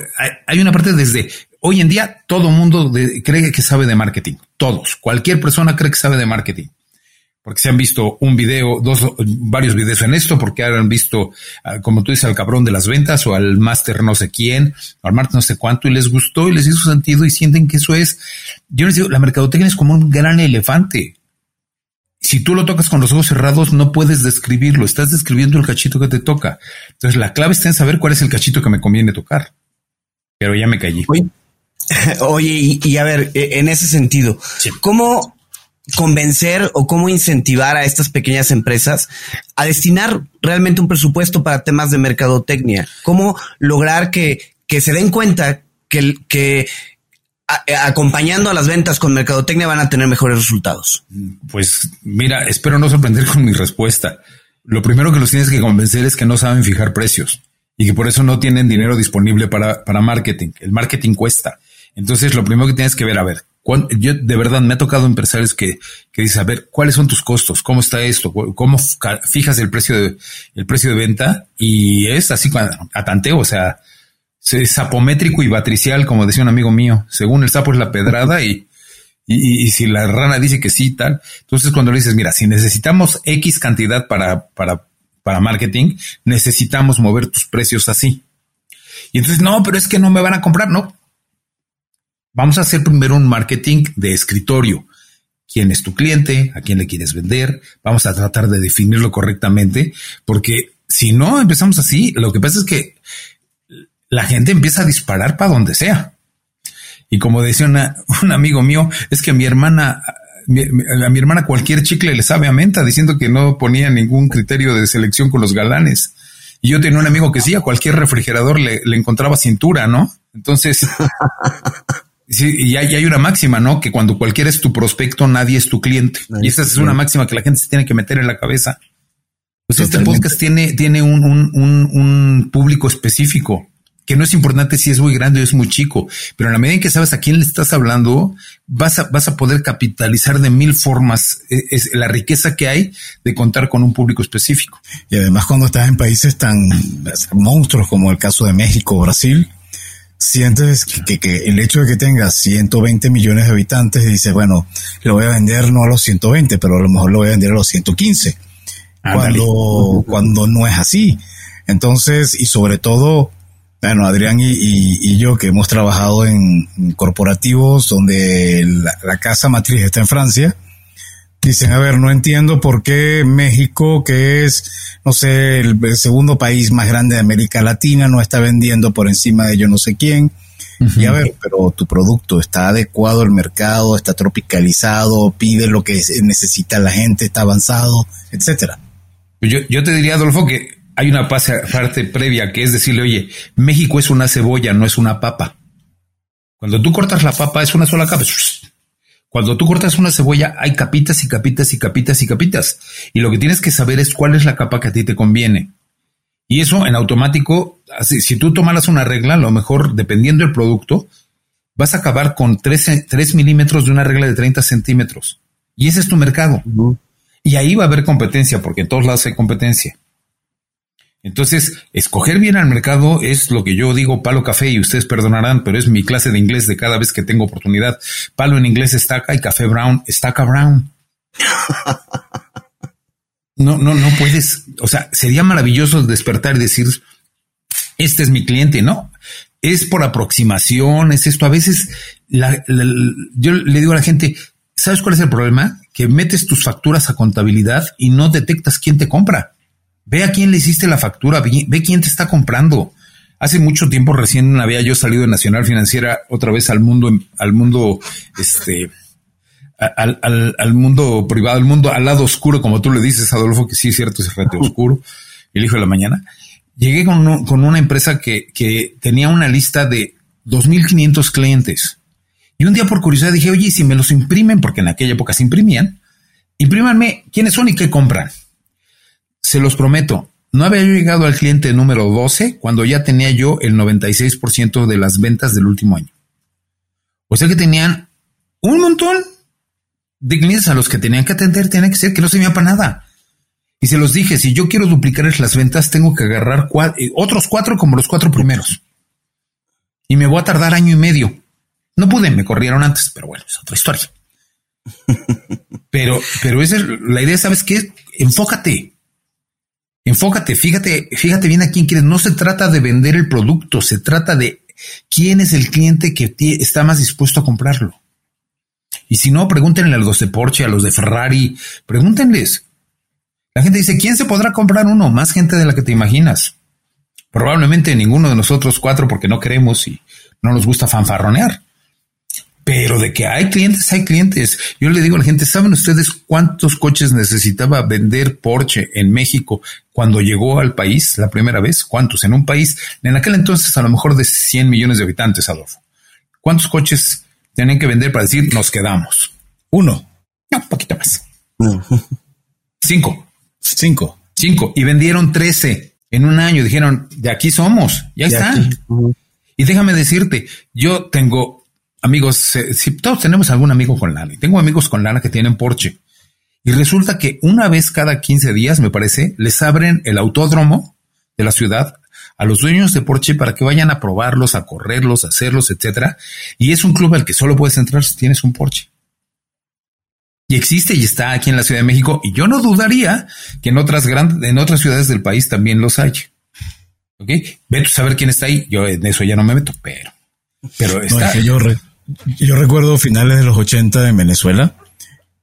hay, una parte desde hoy en día todo mundo cree que sabe de marketing. Todos, cualquier persona cree que sabe de marketing. Porque se han visto un video, dos, varios videos en esto, porque han visto, ah, como tú dices, al cabrón de las ventas o al máster no sé quién, o al máster no sé cuánto, y les gustó y les hizo sentido y sienten que eso es. Yo les digo, la mercadotecnia es como un gran elefante. Si tú lo tocas con los ojos cerrados, no puedes describirlo, estás describiendo el cachito que te toca. Entonces, la clave está en saber cuál es el cachito que me conviene tocar. Pero ya me callé. y, a ver, e, en ese sentido, ¿cómo convencer o cómo incentivar a estas pequeñas empresas a destinar realmente un presupuesto para temas de mercadotecnia? ¿Cómo lograr que, que se den cuenta que, que acompañando a las ventas con mercadotecnia van a tener mejores resultados? Pues mira, espero no sorprender con mi respuesta. Lo primero que los tienes que convencer es que no saben fijar precios y que por eso no tienen dinero disponible para, para marketing. El marketing cuesta. Entonces, lo primero que tienes que ver, a ver, yo de verdad me ha tocado empresarios que, que dicen, a ver, ¿cuáles son tus costos? ¿Cómo está esto? ¿Cómo fijas el precio de, el precio de venta? Y es así a tanteo, o sea, es sapométrico y batricial, como decía un amigo mío. Según el sapo es la pedrada y, y, y, si la rana dice que sí, tal. Entonces, cuando le dices, mira, si necesitamos X cantidad para, para, para marketing, necesitamos mover tus precios así. Y entonces, no, pero es que no me van a comprar. No, Vamos a hacer primero un marketing de escritorio. ¿Quién es tu cliente? ¿A quién le quieres vender? Vamos a tratar de definirlo correctamente, porque si no empezamos así, lo que pasa es que la gente empieza a disparar para donde sea. Y como decía un amigo mío, es que a mi hermana, a mi hermana cualquier chicle le sabe a menta, diciendo que no ponía ningún criterio de selección con los galanes. Y yo tenía un amigo que sí, a cualquier refrigerador le, le encontraba cintura, ¿no? Entonces, Sí, y hay, hay, una máxima, ¿no? Que cuando cualquiera es tu prospecto, nadie es tu cliente. y esa es una máxima que la gente se tiene que meter en la cabeza. Pues este podcast tiene, tiene un, un, un, un, público específico, que no es importante si es muy grande o es muy chico, pero en la medida en que sabes a quién le estás hablando, vas a, vas a poder capitalizar de mil formas e, es, la riqueza que hay de contar con un público específico. Y además cuando estás en países tan monstruos como el caso de México o Brasil, sientes que, que, el hecho de que tengas 120 millones de habitantes, dices, bueno, lo voy a vender no a los 120, pero a lo mejor lo voy a vender a los 115. cuando, cuando no es así. Entonces, y sobre todo, bueno, Adrián y, yo que hemos trabajado en, corporativos donde la, casa matriz está en Francia, dicen, a ver, no entiendo por qué México, que es, no sé, el, segundo país más grande de América Latina, no está vendiendo por encima de yo no sé quién. Y a ver, pero tu producto está adecuado al mercado, está tropicalizado, pide lo que necesita la gente, está avanzado, etcétera. Yo, yo te diría, Adolfo, que hay una parte previa que es decirle, oye, México es una cebolla, no es una papa. Cuando tú cortas la papa es una sola capa. Cuando tú cortas una cebolla hay capitas y capitas y capitas y capitas. Y lo que tienes que saber es cuál es la capa que a ti te conviene. Y eso en automático, así, si tú tomaras una regla, a lo mejor dependiendo del producto, vas a acabar con 3, milímetros de una regla de 30 centímetros. Y ese es tu mercado. Y ahí va a haber competencia, porque en todos lados hay competencia. Entonces, escoger bien al mercado es lo que yo digo palo café y ustedes perdonarán, pero es mi clase de inglés de cada vez que tengo oportunidad. Palo en inglés estaca y café brown, estaca brown. No, no, no puedes. O sea, sería maravilloso despertar y decir, este es mi cliente, ¿no? Es por aproximación, es esto. A veces yo le digo a la gente, ¿sabes cuál es el problema? Que metes tus facturas a contabilidad y no detectas quién te compra. Ve a quién le hiciste la factura, ve, quién te está comprando. Hace mucho tiempo recién había yo salido de Nacional Financiera otra vez al mundo, al mundo, este, al, al, mundo privado, al mundo al lado oscuro, como tú le dices, Adolfo, que sí es cierto, ese frente oscuro, el hijo de la mañana. Llegué con, con una empresa que, que tenía una lista de 2.500 clientes. Y un día por curiosidad dije, oye, si me los imprimen, porque en aquella época se imprimían, imprímanme quiénes son y qué compran se los prometo, no había llegado al cliente número 12 cuando ya tenía yo el 96% de las ventas del último año. O sea que tenían un montón de clientes a los que tenían que atender, tenía que ser que no se para nada. Y se los dije, si yo quiero duplicar las ventas, tengo que agarrar eh, otros cuatro como los cuatro primeros. Y me voy a tardar año y medio. No pude, me corrieron antes, pero bueno, es otra historia. pero, pero esa es la idea, ¿sabes qué? Enfócate. Enfócate, fíjate, fíjate bien a quién quieres. No se trata de vender el producto, se trata de quién es el cliente que está más dispuesto a comprarlo. Y si no, pregúntenle a los de Porsche, a los de Ferrari, pregúntenles. La gente dice, ¿quién se podrá comprar uno? Más gente de la que te imaginas. Probablemente ninguno de nosotros cuatro porque no queremos y no nos gusta fanfarronear. Pero de que hay clientes, hay clientes. Yo le digo a la gente, ¿saben ustedes cuántos coches necesitaba vender Porsche en México cuando llegó al país la primera vez? ¿Cuántos? En un país, en aquel entonces a lo mejor de 100 millones de habitantes, Adolfo. ¿Cuántos coches tienen que vender para decir nos quedamos? Uno. No, un poquito más. Cinco. Cinco. Cinco. Y vendieron 13 en un año. Dijeron, de aquí somos. Ya están. Y déjame decirte, yo tengo amigos, eh, si todos tenemos algún amigo con lana, y tengo amigos con lana que tienen Porsche, y resulta que una vez cada 15 días, me parece, les abren el autódromo de la ciudad a los dueños de Porsche para que vayan a probarlos, a correrlos, a hacerlos, etcétera. Y es un club al que solo puedes entrar si tienes un Porsche. Y existe y está aquí en la Ciudad de México. Y yo no dudaría que en otras grandes, en otras ciudades del país también los hay. Ok, ve a saber quién está ahí. Yo en eso ya no me meto, pero, pero está. yo, yo recuerdo finales de los 80 en Venezuela,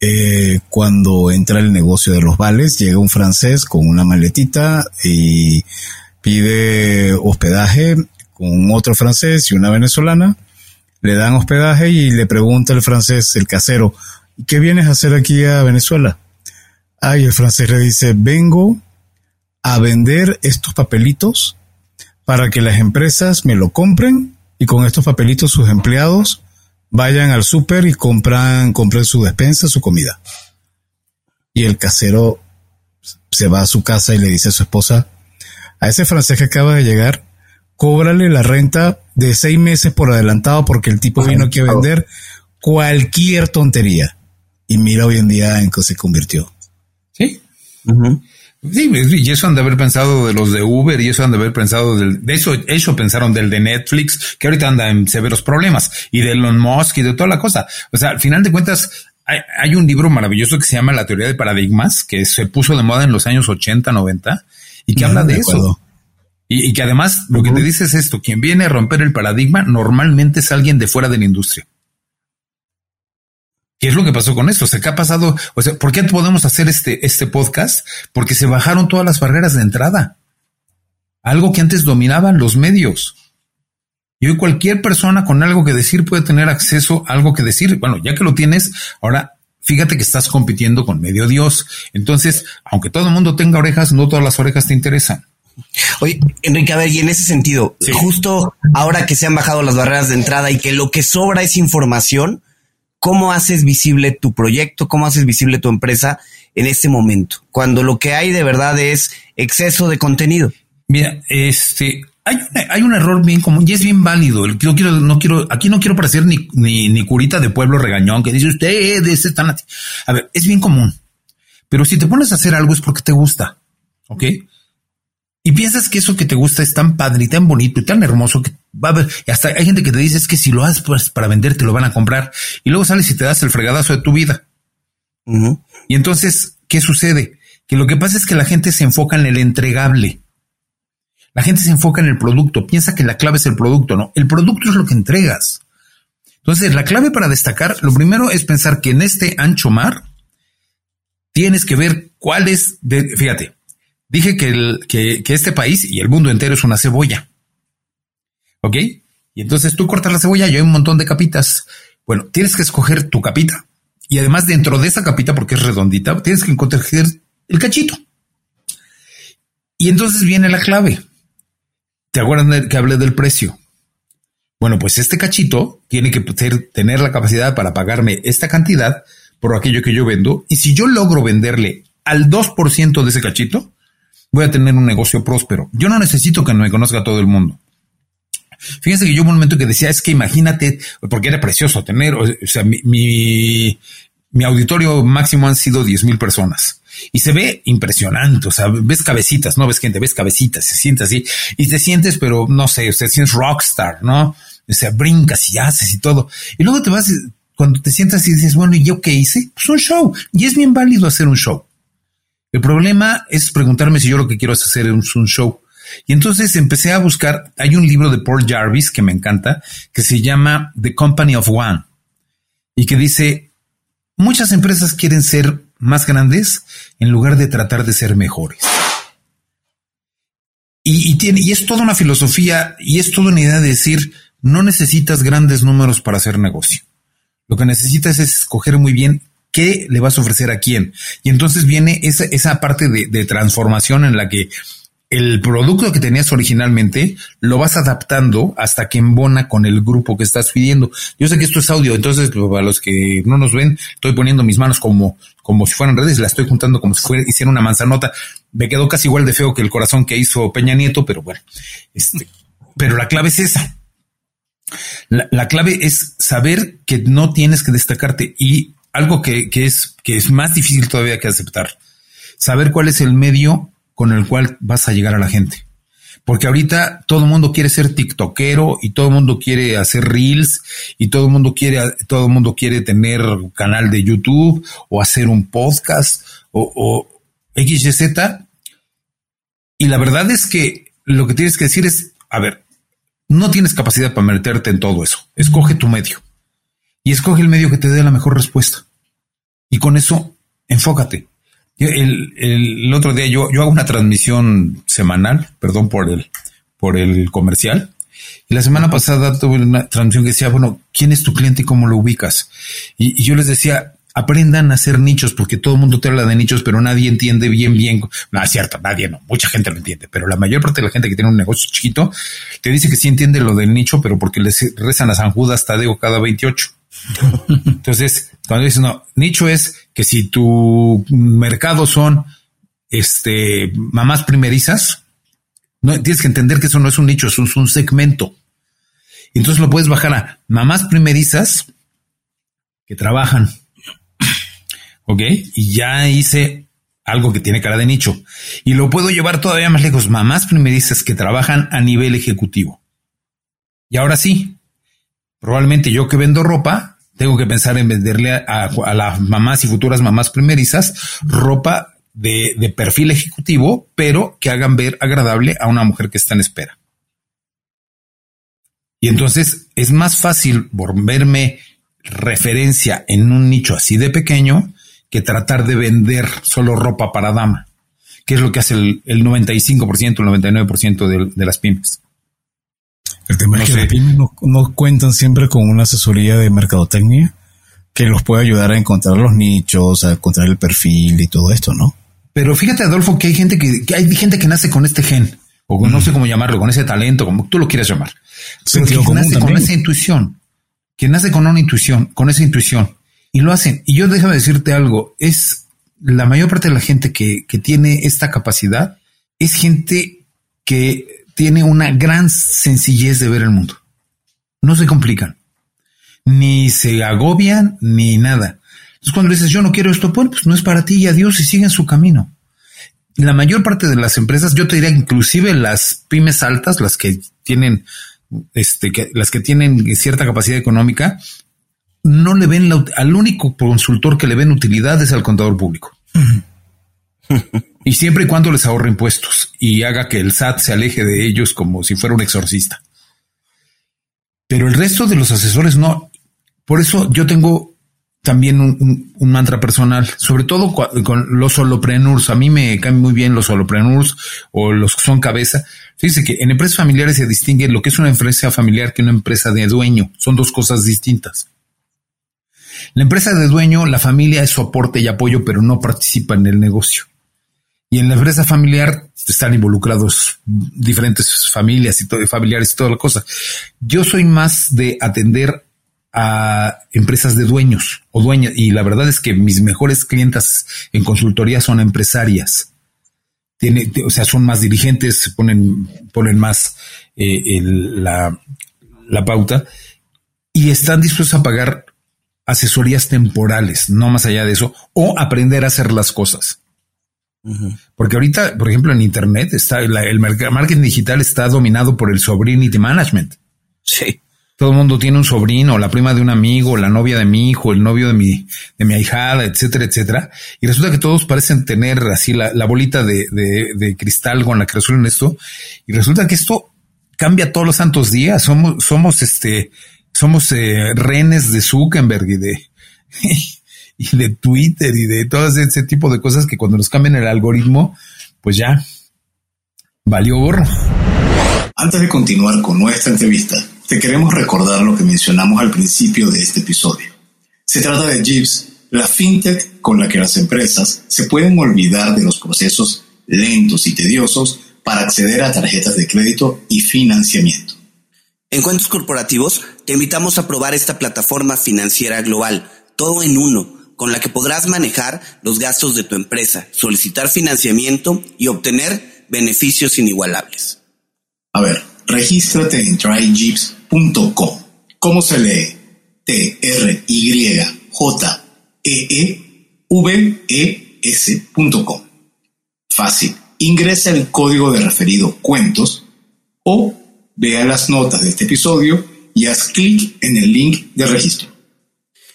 eh, cuando entra el negocio de los vales, llega un francés con una maletita y pide hospedaje con otro francés y una venezolana. Le dan hospedaje y le pregunta el francés, el casero, ¿qué vienes a hacer aquí a Venezuela? Ay, el francés le dice, vengo a vender estos papelitos para que las empresas me lo compren y con estos papelitos sus empleados vayan al súper y compran, compren su despensa, su comida. Y el casero se va a su casa y le dice a su esposa, a ese francés que acaba de llegar, cóbrale la renta de seis meses por adelantado porque el tipo vino aquí a vender cualquier tontería. Y mira hoy en día en qué se convirtió. Sí. Sí, y eso han de haber pensado de los de Uber y eso han de haber pensado del, de eso, eso pensaron del de Netflix, que ahorita anda en severos problemas, y de Elon Musk y de toda la cosa. O sea, al final de cuentas, hay, un libro maravilloso que se llama La teoría de paradigmas, que se puso de moda en los años 80, 90, y que habla de, eso. Y, que además lo que te dice es esto, quien viene a romper el paradigma normalmente es alguien de fuera de la industria. ¿Qué es lo que pasó con esto? O sea, ¿qué ha pasado? O sea, ¿por qué podemos hacer este, este podcast? Porque se bajaron todas las barreras de entrada. Algo que antes dominaban los medios. Y hoy cualquier persona con algo que decir puede tener acceso a algo que decir. Bueno, ya que lo tienes, ahora fíjate que estás compitiendo con medio Dios. Entonces, aunque todo el mundo tenga orejas, no todas las orejas te interesan. Oye, Enrique, a ver, y en ese sentido, justo ahora que se han bajado las barreras de entrada y que lo que sobra es información, ¿cómo haces visible tu proyecto? ¿Cómo haces visible tu empresa en este momento? Cuando lo que hay de verdad es exceso de contenido. Mira, este, hay un, error bien común y es bien válido. Yo quiero, no quiero, aquí no quiero parecer ni, ni, curita de pueblo regañón que dice usted es tan. A ver, es bien común. Pero si te pones a hacer algo es porque te gusta. Ok. Y piensas que eso que te gusta es tan padre y tan bonito y tan hermoso que va a haber. Y hasta hay gente que te dice es que si lo haces pues, para vender, te lo van a comprar. Y luego sales y te das el fregadazo de tu vida. Y entonces, ¿qué sucede? Que lo que pasa es que la gente se enfoca en el entregable. La gente se enfoca en el producto, piensa que la clave es el producto, no, el producto es lo que entregas. Entonces, la clave para destacar, lo primero es pensar que en este ancho mar tienes que ver cuál es, de, fíjate, dije que, el, que, que este país y el mundo entero es una cebolla. ¿Ok? Y entonces tú cortas la cebolla y hay un montón de capitas. Bueno, tienes que escoger tu capita. Y además dentro de esa capita, porque es redondita, tienes que encontrar el cachito. Y entonces viene la clave. ¿Te acuerdan que hablé del precio? Bueno, pues este cachito tiene que tener la capacidad para pagarme esta cantidad por aquello que yo vendo. Y si yo logro venderle al 2% de ese cachito, voy a tener un negocio próspero. Yo no necesito que me conozca todo el mundo. Fíjense que yo un momento que decía, es que imagínate, porque era precioso tener, o sea, mi, mi, auditorio máximo han sido 10 mil personas y se ve impresionante. O sea, ves cabecitas, no ves gente, ves cabecitas, se siente así y te sientes, pero no sé, o sea, sientes rockstar, ¿no? O sea, brincas y haces y todo. Y luego te vas, cuando te sientas y dices, bueno, ¿y yo qué hice? Pues un show. Y es bien válido hacer un show. El problema es preguntarme si yo lo que quiero es hacer un, un show. Y entonces empecé a buscar, hay un libro de Paul Jarvis que me encanta, que se llama The Company of One, y que dice, muchas empresas quieren ser más grandes en lugar de tratar de ser mejores. Y, y es toda una filosofía y es toda una idea de decir, no necesitas grandes números para hacer negocio. Lo que necesitas es escoger muy bien qué le vas a ofrecer a quién. Y entonces viene esa, esa parte de transformación en la que el producto que tenías originalmente lo vas adaptando hasta que embona con el grupo que estás pidiendo. Yo sé que esto es audio, entonces para los que no nos ven, estoy poniendo mis manos como, como si fueran redes, la estoy juntando como si fuera, hiciera una manzanota. Me quedó casi igual de feo que el corazón que hizo Peña Nieto, pero bueno, este, pero la clave es esa. La, la, clave es saber que no tienes que destacarte y algo que, que es, que es más difícil todavía que aceptar. Saber cuál es el medio con el cual vas a llegar a la gente. Porque ahorita todo el mundo quiere ser tiktokero y todo el mundo quiere hacer reels y todo el mundo quiere, todo el mundo quiere tener canal de YouTube o hacer un podcast o, o XYZ. Y la verdad es que lo que tienes que decir es, a ver, no tienes capacidad para meterte en todo eso. Escoge tu medio y escoge el medio que te dé la mejor respuesta. Y con eso, enfócate. El, el, otro día yo, yo hago una transmisión semanal, perdón por el, por el comercial. Y la semana pasada tuve una transmisión que decía, bueno, ¿quién es tu cliente y cómo lo ubicas? Y, yo les decía, aprendan a hacer nichos, porque todo el mundo te habla de nichos, pero nadie entiende bien, bien. No, es cierto, nadie no, mucha gente lo entiende, pero la mayor parte de la gente que tiene un negocio chiquito te dice que sí entiende lo del nicho, pero porque les rezan a San Judas Tadeo cada 28. Entonces, cuando dicen, no, nicho es que si tu mercado son este mamás primerizas, no tienes que entender que eso no es un nicho, eso es un segmento. Entonces lo puedes bajar a mamás primerizas que trabajan. Ok, y ya hice algo que tiene cara de nicho. Y lo puedo llevar todavía más lejos. Mamás primerizas que trabajan a nivel ejecutivo. Y ahora sí, probablemente yo que vendo ropa, Tengo que pensar en venderle a, las mamás y futuras mamás primerizas ropa de, de, perfil ejecutivo, pero que hagan ver agradable a una mujer que está en espera. Y entonces es más fácil volverme referencia en un nicho así de pequeño que tratar de vender solo ropa para dama, que es lo que hace el, el 95%, el 99% de, de las pymes. El tema es que las pymes no, no, cuentan siempre con una asesoría de mercadotecnia que los puede ayudar a encontrar los nichos, a encontrar el perfil y todo esto, ¿no? Pero fíjate, Adolfo, que hay gente que, que hay gente que nace con este gen, o no sé cómo llamarlo, con ese talento, como tú lo quieras llamar. Pero que nace también. con esa intuición, que nace con una intuición, con esa intuición, y lo hacen. Y yo déjame decirte algo, es la mayor parte de la gente que, que tiene esta capacidad, es gente que tiene una gran sencillez de ver el mundo. No se complican, ni se agobian, ni nada. Entonces cuando dices yo no quiero esto, pues no es para ti y adiós y siguen su camino. La mayor parte de las empresas, yo te diría inclusive las pymes altas, las que tienen, este, las que tienen cierta capacidad económica, no le ven la, al único consultor que le ven utilidad es al contador público. y siempre y cuando les ahorre impuestos y haga que el SAT se aleje de ellos como si fuera un exorcista. Pero el resto de los asesores no. Por eso yo tengo también un, mantra personal, sobre todo con los solopreneurs. A mí me caen muy bien los solopreneurs o los que son cabeza. Fíjense que en empresas familiares se distingue lo que es una empresa familiar que una empresa de dueño. Son dos cosas distintas. La empresa de dueño, la familia es soporte y apoyo, pero no participa en el negocio. Y en la empresa familiar están involucrados diferentes familias y todo, familiares y toda la cosa. Yo soy más de atender a empresas de dueños o dueñas. Y la verdad es que mis mejores clientas en consultoría son empresarias. Tiene, o sea, son más dirigentes, ponen, ponen más eh, la, la pauta y están dispuestos a pagar asesorías temporales, no más allá de eso, o aprender a hacer las cosas. Uh -huh. Porque ahorita, por ejemplo, en Internet está la, el marketing digital está dominado por el sobrinity management. Sí. Todo el mundo tiene un sobrino, la prima de un amigo, la novia de mi hijo, el novio de mi, de mi ahijada, etcétera, etcétera. Y resulta que todos parecen tener así la, la bolita de, de, de, cristal con la que resuelven esto. Y resulta que esto cambia todos los santos días. Somos, somos este, somos eh, renes de Zuckerberg y de, y de Twitter y de todo ese tipo de cosas que cuando nos cambian el algoritmo, pues ya valió gorro. Antes de continuar con nuestra entrevista, te queremos recordar lo que mencionamos al principio de este episodio. Se trata de Jeeves, la fintech con la que las empresas se pueden olvidar de los procesos lentos y tediosos para acceder a tarjetas de crédito y financiamiento. En Cuentos Corporativos te invitamos a probar esta plataforma financiera global, todo en uno, con la que podrás manejar los gastos de tu empresa, solicitar financiamiento y obtener beneficios inigualables. A ver, regístrate en tryjeeps.com. ¿Cómo se lee? T-R-Y-J-E-E-V-E-S.com. Fácil. Ingresa el código de referido cuentos o vea las notas de este episodio y haz clic en el link de registro.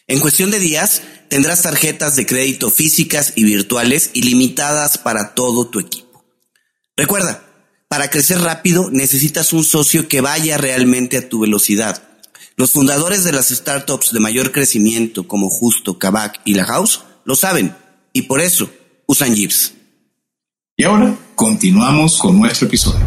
En cuestión de días, tendrás tarjetas de crédito físicas y virtuales ilimitadas para todo tu equipo. Recuerda, para crecer rápido necesitas un socio que vaya realmente a tu velocidad. Los fundadores de las startups de mayor crecimiento como Justo, Kavak y La House lo saben y por eso usan Jeeps. Y ahora continuamos con nuestro episodio.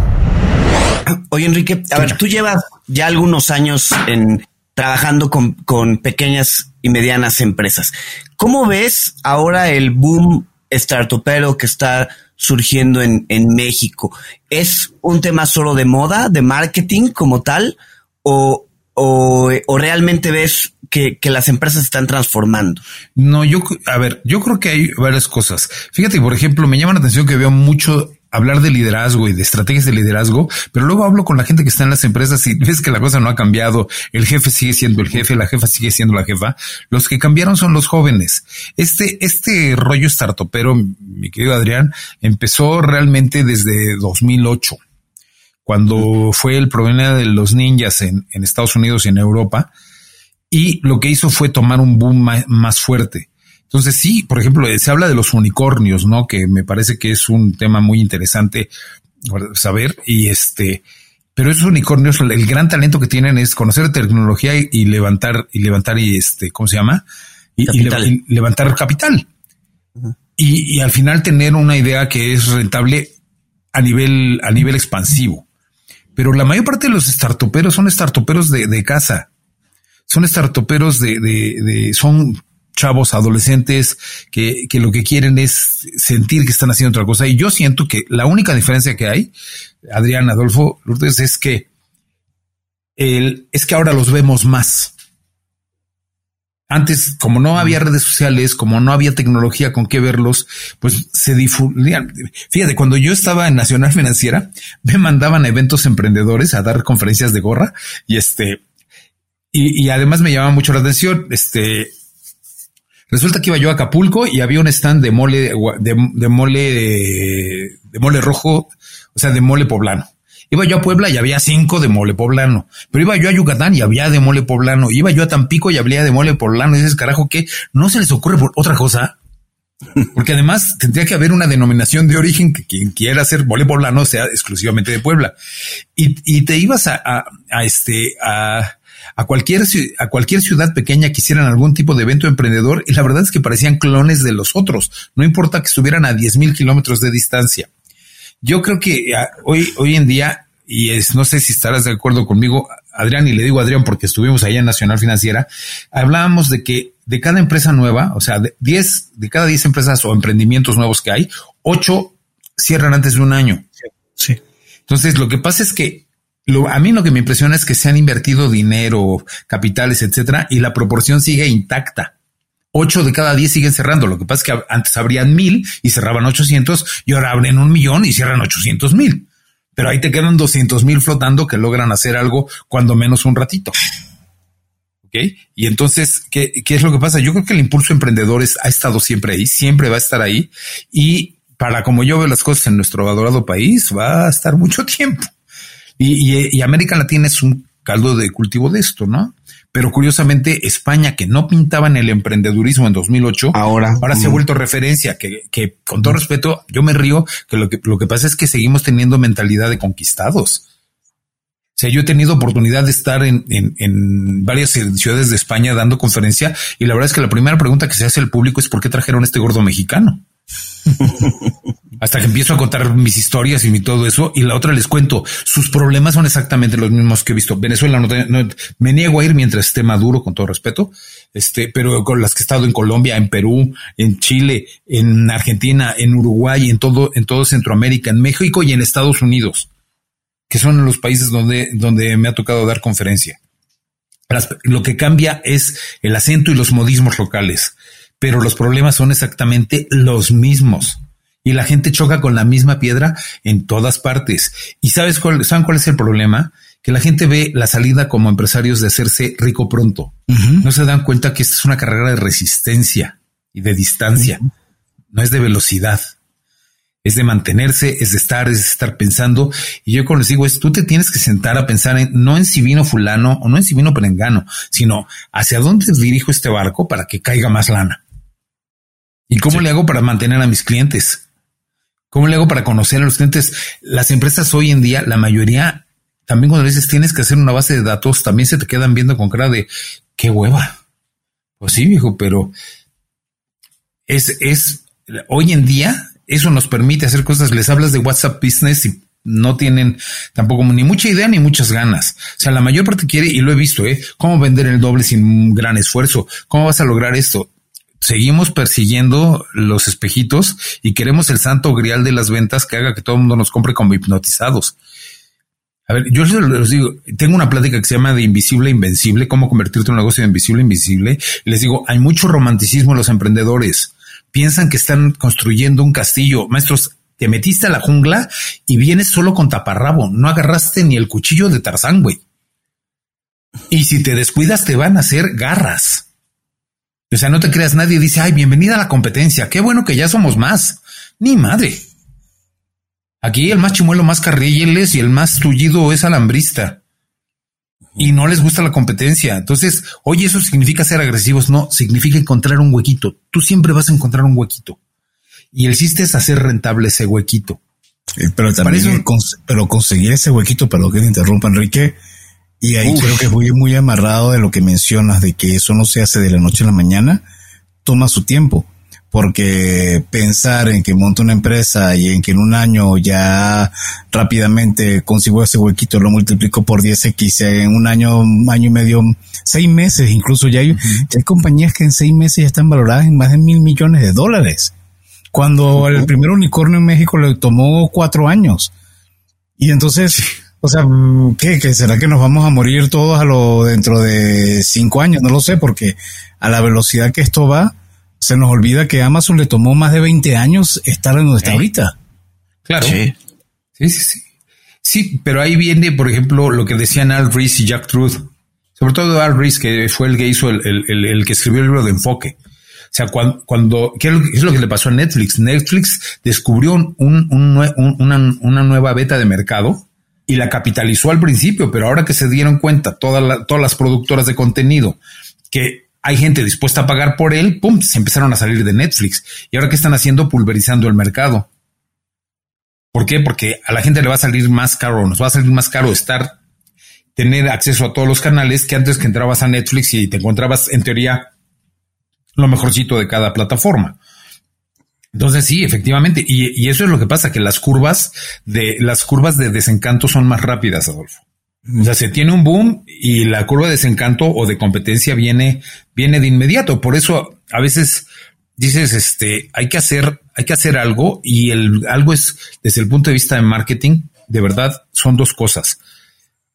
Oye Enrique, a ver, tú llevas ya algunos años en trabajando con, con pequeñas y medianas empresas. ¿Cómo ves ahora el boom startupero que está surgiendo en, en México? ¿Es un tema solo de moda, de marketing como tal? ¿O, o, o realmente ves que, que, las empresas están transformando? No, yo, a ver, yo creo que hay varias cosas. Fíjate, por ejemplo, me llama la atención que veo mucho hablar de liderazgo y de estrategias de liderazgo, pero luego hablo con la gente que está en las empresas y ves que la cosa no ha cambiado. El jefe sigue siendo el jefe, la jefa sigue siendo la jefa. Los que cambiaron son los jóvenes. Este, este rollo startupero, mi querido Adrián, empezó realmente desde 2008, cuando fue el problema de los ninjas en, en Estados Unidos y en Europa. y lo que hizo fue tomar un boom más, fuerte. Entonces sí, por ejemplo, se habla de los unicornios, ¿no? Que me parece que es un tema muy interesante saber y este, pero esos unicornios, el gran talento que tienen es conocer tecnología y, levantar y levantar y este, ¿cómo se llama? Y, levantar capital. y, al final tener una idea que es rentable a nivel, a nivel expansivo. Pero la mayor parte de los startuperos son startuperos de, de casa. Son startuperos de, de, de, son chavos adolescentes que, que, lo que quieren es sentir que están haciendo otra cosa. Y yo siento que la única diferencia que hay, Adrián, Adolfo, Lourdes, es que el, es que ahora los vemos más. Antes, como no había redes sociales, como no había tecnología con qué verlos, pues se difundían. Fíjate, cuando yo estaba en Nacional Financiera, me mandaban a eventos emprendedores a dar conferencias de gorra y este, y, además me llamaba mucho la atención, este, Resulta que iba yo a Acapulco y había un stand de mole, de, de mole, de mole rojo, o sea, de mole poblano. Iba yo a Puebla y había cinco de mole poblano. Pero iba yo a Yucatán y había de mole poblano. Iba yo a Tampico y había de mole poblano. Y dices, carajo, ¿qué? ¿No se les ocurre por otra cosa? Porque además tendría que haber una denominación de origen que quien quiera hacer mole poblano sea exclusivamente de Puebla. Y, y te ibas a, a, a este, a, a cualquier, a cualquier ciudad pequeña que hicieran algún tipo de evento emprendedor y la verdad es que parecían clones de los otros. No importa que estuvieran a 10 mil kilómetros de distancia. Yo creo que ah, hoy, hoy en día, y es, no sé si estarás de acuerdo conmigo, Adrián, y le digo Adrián porque estuvimos allá en Nacional Financiera, hablábamos de que de cada empresa nueva, o sea, de 10, de cada 10 empresas o emprendimientos nuevos que hay, 8 cierran antes de un año. Sí. Entonces, lo que pasa es que lo, a mí lo que me impresiona es que se han invertido dinero, capitales, etcétera, y la proporción sigue intacta. 8 de cada 10 siguen cerrando. Lo que pasa es que antes abrían mil y cerraban 800 y ahora abren un millón y cierran 800 mil. Pero ahí te quedan 200 mil flotando que logran hacer algo cuando menos un ratito. ¿Ok? Y entonces, ¿qué, ¿qué es lo que pasa? Yo creo que el impulso emprendedor ha estado siempre ahí, siempre va a estar ahí. Y para como yo veo las cosas en nuestro adorado país, va a estar mucho tiempo. Y, y, y América Latina es un caldo de cultivo de esto, ¿no? Pero curiosamente, España, que no pintaba en el emprendedurismo en 2008, ahora, ahora se ha vuelto referencia, que, que con todo respeto, yo me río, que lo, que lo que pasa es que seguimos teniendo mentalidad de conquistados. O sea, yo he tenido oportunidad de estar en, en, en, varias ciudades de España dando conferencia y la verdad es que la primera pregunta que se hace al público es ¿por qué trajeron este gordo mexicano? Hasta que empiezo a contar mis historias y mi todo eso. Y la otra les cuento, sus problemas son exactamente los mismos que he visto. Venezuela no, me niego a ir mientras esté maduro, con todo respeto. Este, pero con las que he estado en Colombia, en Perú, en Chile, en Argentina, en Uruguay, en todo, en todo Centroamérica, en México y en Estados Unidos, que son los países donde, donde me ha tocado dar conferencia. lo que cambia es el acento y los modismos locales pero los problemas son exactamente los mismos. Y la gente choca con la misma piedra en todas partes. ¿Y sabes cuál, ¿saben cuál es el problema? Que la gente ve la salida como empresarios de hacerse rico pronto. No se dan cuenta que esta es una carrera de resistencia y de distancia. No es de velocidad. Es de mantenerse, es de estar, es de estar pensando. Y yo cuando les digo es, tú te tienes que sentar a pensar en, no en si vino fulano o no en si vino perengano, sino hacia dónde dirijo este barco para que caiga más lana. ¿Y cómo le hago para mantener a mis clientes? ¿Cómo le hago para conocer a los clientes? Las empresas hoy en día, la mayoría, también cuando dices tienes que hacer una base de datos, también se te quedan viendo con cara de qué hueva. Pues sí, viejo, pero es, es hoy en día eso nos permite hacer cosas. Les hablas de WhatsApp Business y no tienen tampoco ni mucha idea ni muchas ganas. O sea, la mayor parte quiere, y lo he visto, ¿eh? ¿Cómo vender el doble sin un gran esfuerzo? ¿Cómo vas a lograr esto? Seguimos persiguiendo los espejitos y queremos el santo grial de las ventas que haga que todo el mundo nos compre como hipnotizados. A ver, yo les digo, tengo una plática que se llama de invisible invencible, cómo convertirte en un negocio de invisible invisible. Les digo, hay mucho romanticismo en los emprendedores. Piensan que están construyendo un castillo. Maestros, te metiste a la jungla y vienes solo con taparrabo. No agarraste ni el cuchillo de Tarzán, güey. Y si te descuidas, te van a hacer garras. O sea, no te creas, nadie dice, ay, bienvenida a la competencia, qué bueno que ya somos más. Ni madre. Aquí el más chimuelo, más carriles y el más tullido es alambrista. y no les gusta la competencia. Entonces, oye, eso significa ser agresivos. No, significa encontrar un huequito. Tú siempre vas a encontrar un huequito. Y el chiste es hacer rentable ese huequito. Pero también, pero conseguir ese huequito, perdón que te interrumpa, Enrique, y ahí creo que voy muy amarrado de lo que mencionas, de que eso no se hace de la noche a la mañana, toma su tiempo. Porque pensar en que monto una empresa y en que en un año ya rápidamente consigo ese huequito, lo multiplico por 10x en un año, un año y medio, seis meses, incluso ya hay, hay compañías que en seis meses ya están valoradas en más de mil millones de dólares. Cuando el primer unicornio en México le tomó cuatro años. Y entonces, o sea, ¿qué, ¿qué? será que nos vamos a morir todos a lo dentro de cinco años? No lo sé, porque a la velocidad que esto va, se nos olvida que Amazon le tomó más de 20 años estar en donde está ahorita. Claro. Sí. sí. sí, sí, pero ahí viene, por ejemplo, lo que decían Al Rees y Jack Truth. Sobre todo Al Rees, que fue el que hizo el, el, que escribió el libro de enfoque. O sea, cuando, cuando ¿qué es lo que le pasó a Netflix? Netflix descubrió un, una, una, nueva beta de mercado y la capitalizó al principio, pero ahora que se dieron cuenta todas todas las productoras de contenido que hay gente dispuesta a pagar por él, pum, se empezaron a salir de Netflix. Y ahora qué están haciendo, pulverizando el mercado. ¿Por qué? Porque a la gente le va a salir más caro, nos va a salir más caro estar, tener acceso a todos los canales que antes que entrabas a Netflix y te encontrabas en teoría lo mejorcito de cada plataforma. Entonces sí, efectivamente, y, eso es lo que pasa, que las curvas de las curvas de desencanto son más rápidas, Adolfo. O sea, se tiene un boom y la curva de desencanto o de competencia viene, viene de inmediato. Por eso a veces dices, este, hay que hacer, hay que hacer algo y el algo es desde el punto de vista de marketing, de verdad son dos cosas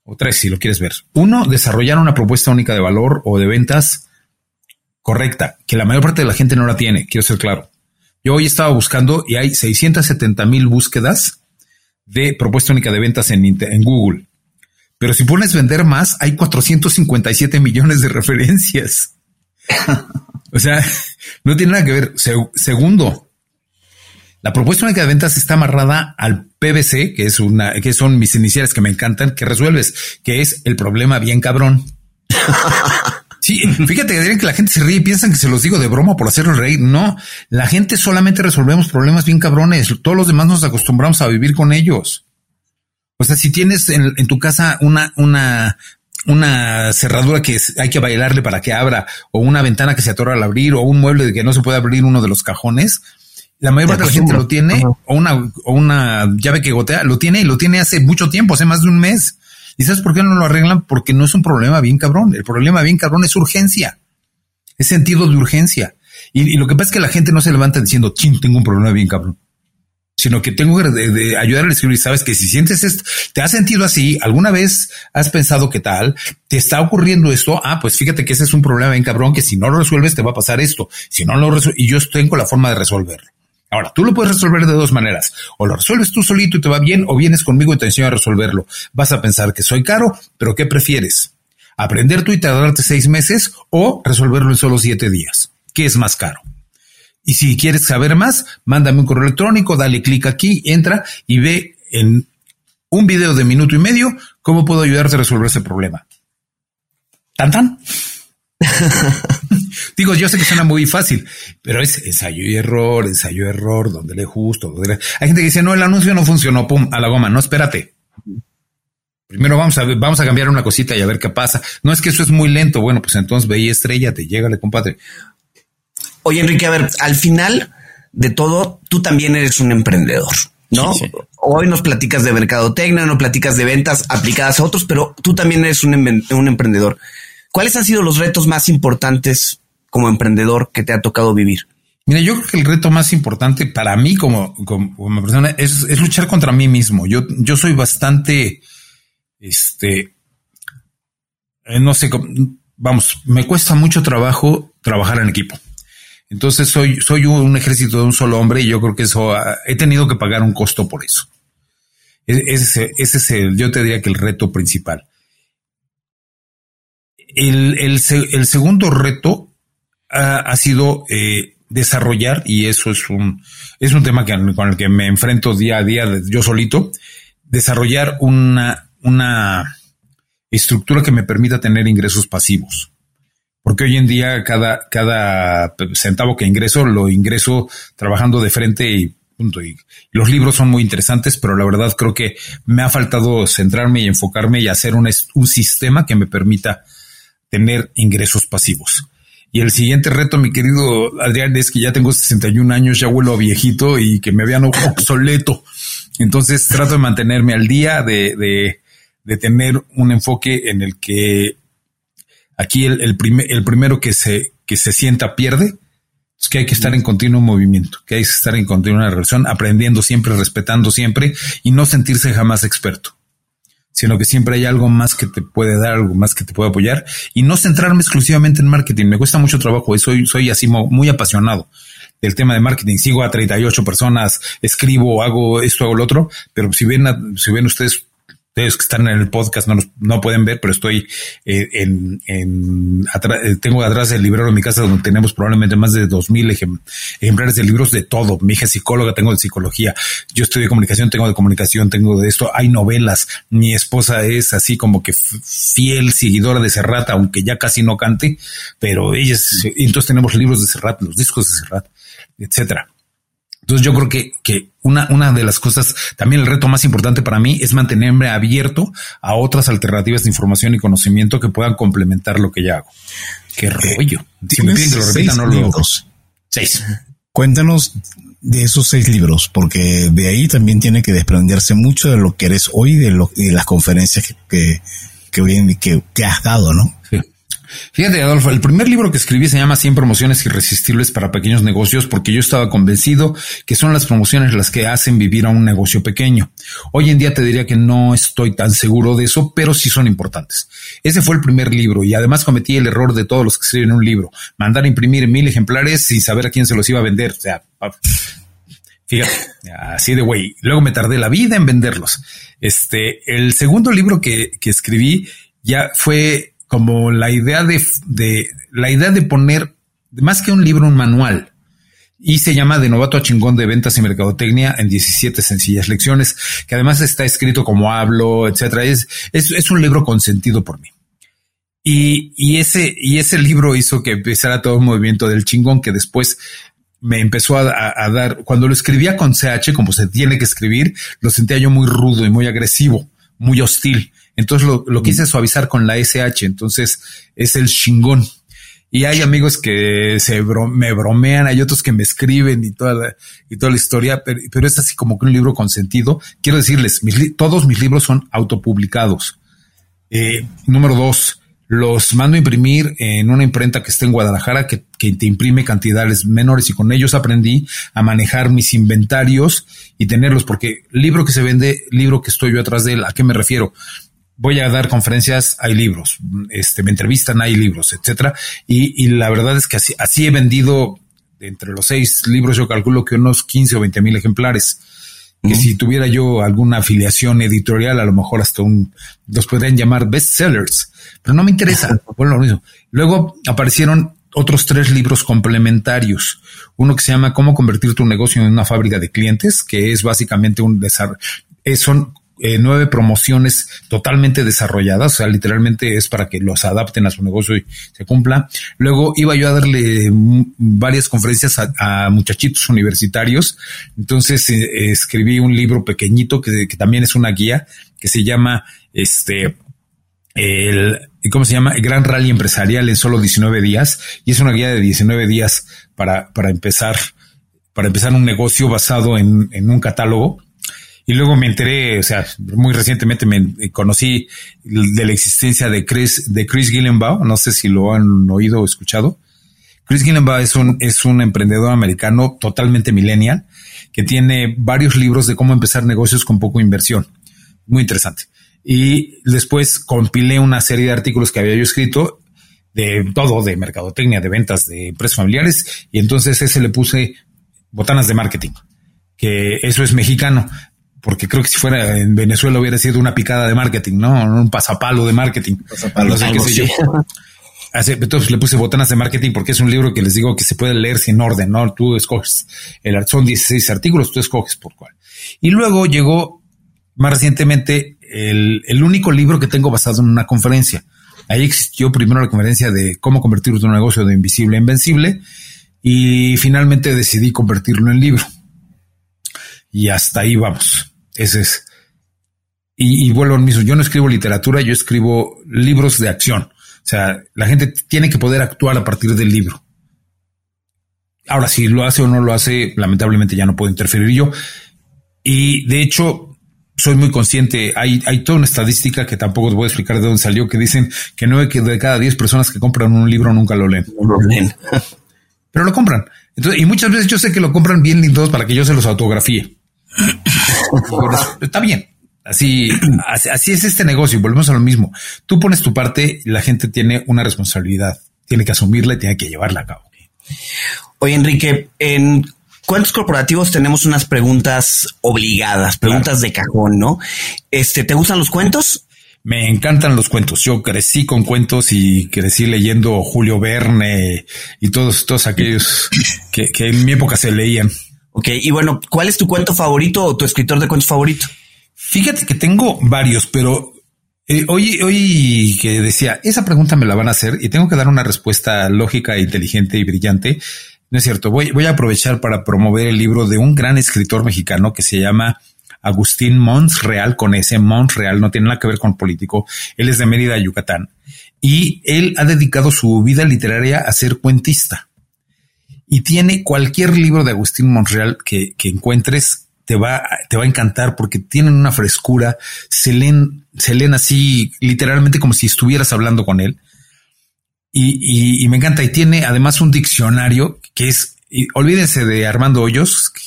o tres si lo quieres ver. Uno, desarrollar una propuesta única de valor o de ventas correcta, que la mayor parte de la gente no la tiene, quiero ser claro. Yo hoy estaba buscando y hay 670 mil búsquedas de propuesta única de ventas en, en Google. Pero si pones vender más, hay 457 millones de referencias. o sea, no tiene nada que ver. segundo, la propuesta única de ventas está amarrada al PVC, que es una, que son mis iniciales que me encantan, que resuelves, que es el problema bien cabrón. Sí, fíjate que que la gente se ríe y piensan que se los digo de broma por hacerlo reír. No, la gente solamente resolvemos problemas bien cabrones. Todos los demás nos acostumbramos a vivir con ellos. O sea, si tienes en, tu casa una, una, una cerradura que hay que bailarle para que abra, o una ventana que se atora al abrir, o un mueble de que no se puede abrir uno de los cajones, la mayor parte de la gente lo tiene, o una, o una llave que gotea, lo tiene y lo tiene hace mucho tiempo, hace más de un mes. ¿Y sabes por qué no lo arreglan? Porque no es un problema bien cabrón. El problema bien cabrón es urgencia. Es sentido de urgencia. Y, y lo que pasa es que la gente no se levanta diciendo, ching, tengo un problema bien cabrón sino que tengo que de, ayudar a escribir. Sabes que si sientes esto, te has sentido así, alguna vez has pensado que tal, te está ocurriendo esto. Ah, pues fíjate que ese es un problema bien cabrón que si no lo resuelves te va a pasar esto. Si no lo resuelves, y yo tengo la forma de resolverlo. Ahora, tú lo puedes resolver de dos maneras. O lo resuelves tú solito y te va bien, o vienes conmigo y te enseño a resolverlo. Vas a pensar que soy caro, pero ¿qué prefieres? ¿Aprender tú y tardarte seis meses o resolverlo en solo siete días? ¿Qué es más caro? Y si quieres saber más, mándame un correo electrónico, dale clic aquí, entra y ve en un video de minuto y medio cómo puedo ayudarte a resolver ese problema. Tan tan. Digo, yo sé que suena muy fácil, pero es ensayo y error, ensayo y error, donde le justo. Donde Hay gente que dice, no, el anuncio no funcionó, pum, a la goma. No, espérate. Primero vamos a vamos a cambiar una cosita y a ver qué pasa. No es que eso es muy lento. Bueno, pues entonces ve y estrella, te llega, compadre. Oye, Enrique, a ver, al final de todo, tú también eres un emprendedor. ¿no? Hoy nos platicas de mercadotecnia, no platicas de ventas aplicadas a otros, pero tú también eres un, un, emprendedor. ¿Cuáles han sido los retos más importantes como emprendedor que te ha tocado vivir? Mira, yo creo que el reto más importante para mí como, como, persona es, luchar contra mí mismo. Yo, yo soy bastante, este, eh, no sé, vamos, me cuesta mucho trabajo trabajar en equipo. Entonces soy, soy un ejército de un solo hombre y yo creo que eso he tenido que pagar un costo por eso. E, ese, ese es el, yo te diría que el reto principal. El, el, el segundo reto ha, sido eh, desarrollar, y eso es un, es un tema que, con el que me enfrento día a día yo solito, desarrollar una, una, estructura que me permita tener ingresos pasivos. Porque hoy en día cada, cada centavo que ingreso lo ingreso trabajando de frente y punto. Y los libros son muy interesantes, pero la verdad creo que me ha faltado centrarme y enfocarme y hacer un, un sistema que me permita tener ingresos pasivos. Y el siguiente reto, mi querido Adrián, es que ya tengo 61 años, ya vuelo viejito y que me vean obsoleto. Entonces trato de mantenerme al día, de, de, de tener un enfoque en el que aquí el, el, el primero que se, que se sienta pierde. Es que hay que estar en continuo movimiento, que hay que estar en continua relación, aprendiendo siempre, respetando siempre y no sentirse jamás experto sino que siempre hay algo más que te puede dar, algo más que te puede apoyar y no centrarme exclusivamente en marketing. Me cuesta mucho trabajo y soy, soy así muy apasionado del tema de marketing. Sigo a 38 personas, escribo, hago esto, hago lo otro, pero si ven, si ven ustedes ustedes que están en el podcast no, no pueden ver, pero estoy eh, en, en eh, tengo atrás el librero en mi casa donde tenemos probablemente más de dos mil ejemplares de libros de todo. Mi hija es psicóloga, tengo de psicología. Yo estudio comunicación, tengo de comunicación, tengo de esto. Hay novelas. Mi esposa es así como que fiel seguidora de Serrat, aunque ya casi no cante, pero ella es, entonces tenemos libros de Serrat, los discos de Serrat, etcétera. Entonces yo creo que, que una, una de las cosas, también el reto más importante para mí es mantenerme abierto a otras alternativas de información y conocimiento que puedan complementar lo que ya hago. Qué eh, rollo. Si me piden que lo repita, no lo Seis. Cuéntanos de esos seis libros, porque de ahí también tiene que desprenderse mucho de lo que eres hoy, de, lo, de las conferencias que, que, que, que has dado, ¿no? Sí. Fíjate, Adolfo, el primer libro que escribí se llama 100 promociones irresistibles para pequeños negocios porque yo estaba convencido que son las promociones las que hacen vivir a un negocio pequeño. Hoy en día te diría que no estoy tan seguro de eso, pero sí son importantes. Ese fue el primer libro y además cometí el error de todos los que escriben un libro, mandar a imprimir mil ejemplares sin saber a quién se los iba a vender. O sea, Fíjate, así de güey. Luego me tardé la vida en venderlos. Este, el segundo libro que, que escribí ya fue como la idea de, la idea de poner más que un libro, un manual. Y se llama De novato a chingón de ventas y mercadotecnia en 17 sencillas lecciones, que además está escrito como hablo, etcétera. Es, es, un libro consentido por mí. Y, y, ese, y ese libro hizo que empezara todo un movimiento del chingón que después me empezó a, dar, cuando lo escribía con CH, como se tiene que escribir, lo sentía yo muy rudo y muy agresivo, muy hostil. Entonces lo, lo quise suavizar con la SH, entonces es el chingón. Y hay amigos que se me bromean, hay otros que me escriben y toda la, y toda la historia, pero, pero, es así como que un libro con sentido. Quiero decirles, todos mis libros son autopublicados. Eh, número dos, los mando a imprimir en una imprenta que está en Guadalajara que, que, te imprime cantidades menores y con ellos aprendí a manejar mis inventarios y tenerlos porque libro que se vende, libro que estoy yo atrás de él, ¿a qué me refiero? Voy a dar conferencias, hay libros, este, me entrevistan, hay libros, etcétera. Y, y la verdad es que así, así he vendido entre los seis libros, yo calculo que unos 15 o 20 mil ejemplares. Que si tuviera yo alguna afiliación editorial, a lo mejor hasta un, los podrían llamar bestsellers, pero no me interesa. bueno, lo mismo. Luego aparecieron otros tres libros complementarios. Uno que se llama Cómo convertir tu negocio en una fábrica de clientes, que es básicamente un desarrollo. Son eh, nueve promociones totalmente desarrolladas, o sea, literalmente es para que los adapten a su negocio y se cumpla. Luego iba yo a darle varias conferencias a, muchachitos universitarios, entonces eh, escribí un libro pequeñito que, también es una guía que se llama este el ¿cómo se llama? El Gran Rally Empresarial en solo 19 días y es una guía de 19 días para, para empezar para empezar un negocio basado en un catálogo y luego me enteré, o sea, muy recientemente me conocí de la existencia de Chris, de Chris Gillenbaugh. No sé si lo han oído o escuchado. Chris Gillenbaugh es un, es un emprendedor americano totalmente millennial que tiene varios libros de cómo empezar negocios con poco inversión. Muy interesante. Y después compilé una serie de artículos que había yo escrito de todo, de mercadotecnia, de ventas, de empresas familiares. Y entonces ese le puse botanas de marketing, que eso es mexicano porque creo que si fuera en Venezuela hubiera sido una picada de marketing, ¿no? Un pasapalo de marketing. Pasapalo, no sé qué sé yo. entonces le puse botanas de marketing porque es un libro que les digo que se puede leer sin orden, ¿no? Tú escoges, el, son 16 artículos, tú escoges por cuál. Y luego llegó más recientemente el, el único libro que tengo basado en una conferencia. Ahí existió primero la conferencia de cómo convertir tu negocio de invisible a invencible y finalmente decidí convertirlo en libro. Y hasta ahí vamos. Ese es. Y, vuelvo al mismo. Yo no escribo literatura, yo escribo libros de acción. O sea, la gente tiene que poder actuar a partir del libro. Ahora, si lo hace o no lo hace, lamentablemente ya no puedo interferir yo. Y de hecho, soy muy consciente. Hay, hay toda una estadística que tampoco te voy a explicar de dónde salió, que dicen que nueve de cada diez personas que compran un libro nunca lo leen. No lo leen. Pero lo compran. Entonces, y muchas veces yo sé que lo compran bien lindos para que yo se los autografíe. Está bien. Así, así, es este negocio. Volvemos a lo mismo. Tú pones tu parte y la gente tiene una responsabilidad. Tiene que asumirla y tiene que llevarla a cabo. Oye, Enrique, en cuentos corporativos tenemos unas preguntas obligadas, preguntas de cajón, ¿no? Este, ¿te gustan los cuentos? Me encantan los cuentos. Yo crecí con cuentos y crecí leyendo Julio Verne y todos, todos aquellos que, que en mi época se leían. Ok, y bueno, ¿cuál es tu cuento favorito o tu escritor de cuentos favorito? Fíjate que tengo varios, pero eh, hoy, hoy que decía, esa pregunta me la van a hacer y tengo que dar una respuesta lógica, inteligente y brillante. No es cierto, voy, voy a aprovechar para promover el libro de un gran escritor mexicano que se llama Agustín Mons Real, con ese Mons Real, no tiene nada que ver con político. Él es de Mérida, Yucatán. Y él ha dedicado su vida literaria a ser cuentista. Y tiene cualquier libro de Agustín Monreal que, que encuentres te va, te va a encantar porque tienen una frescura, se leen, se leen así literalmente como si estuvieras hablando con él. Y, me encanta. Y tiene además un diccionario que es, olvídense de Armando Hoyos, que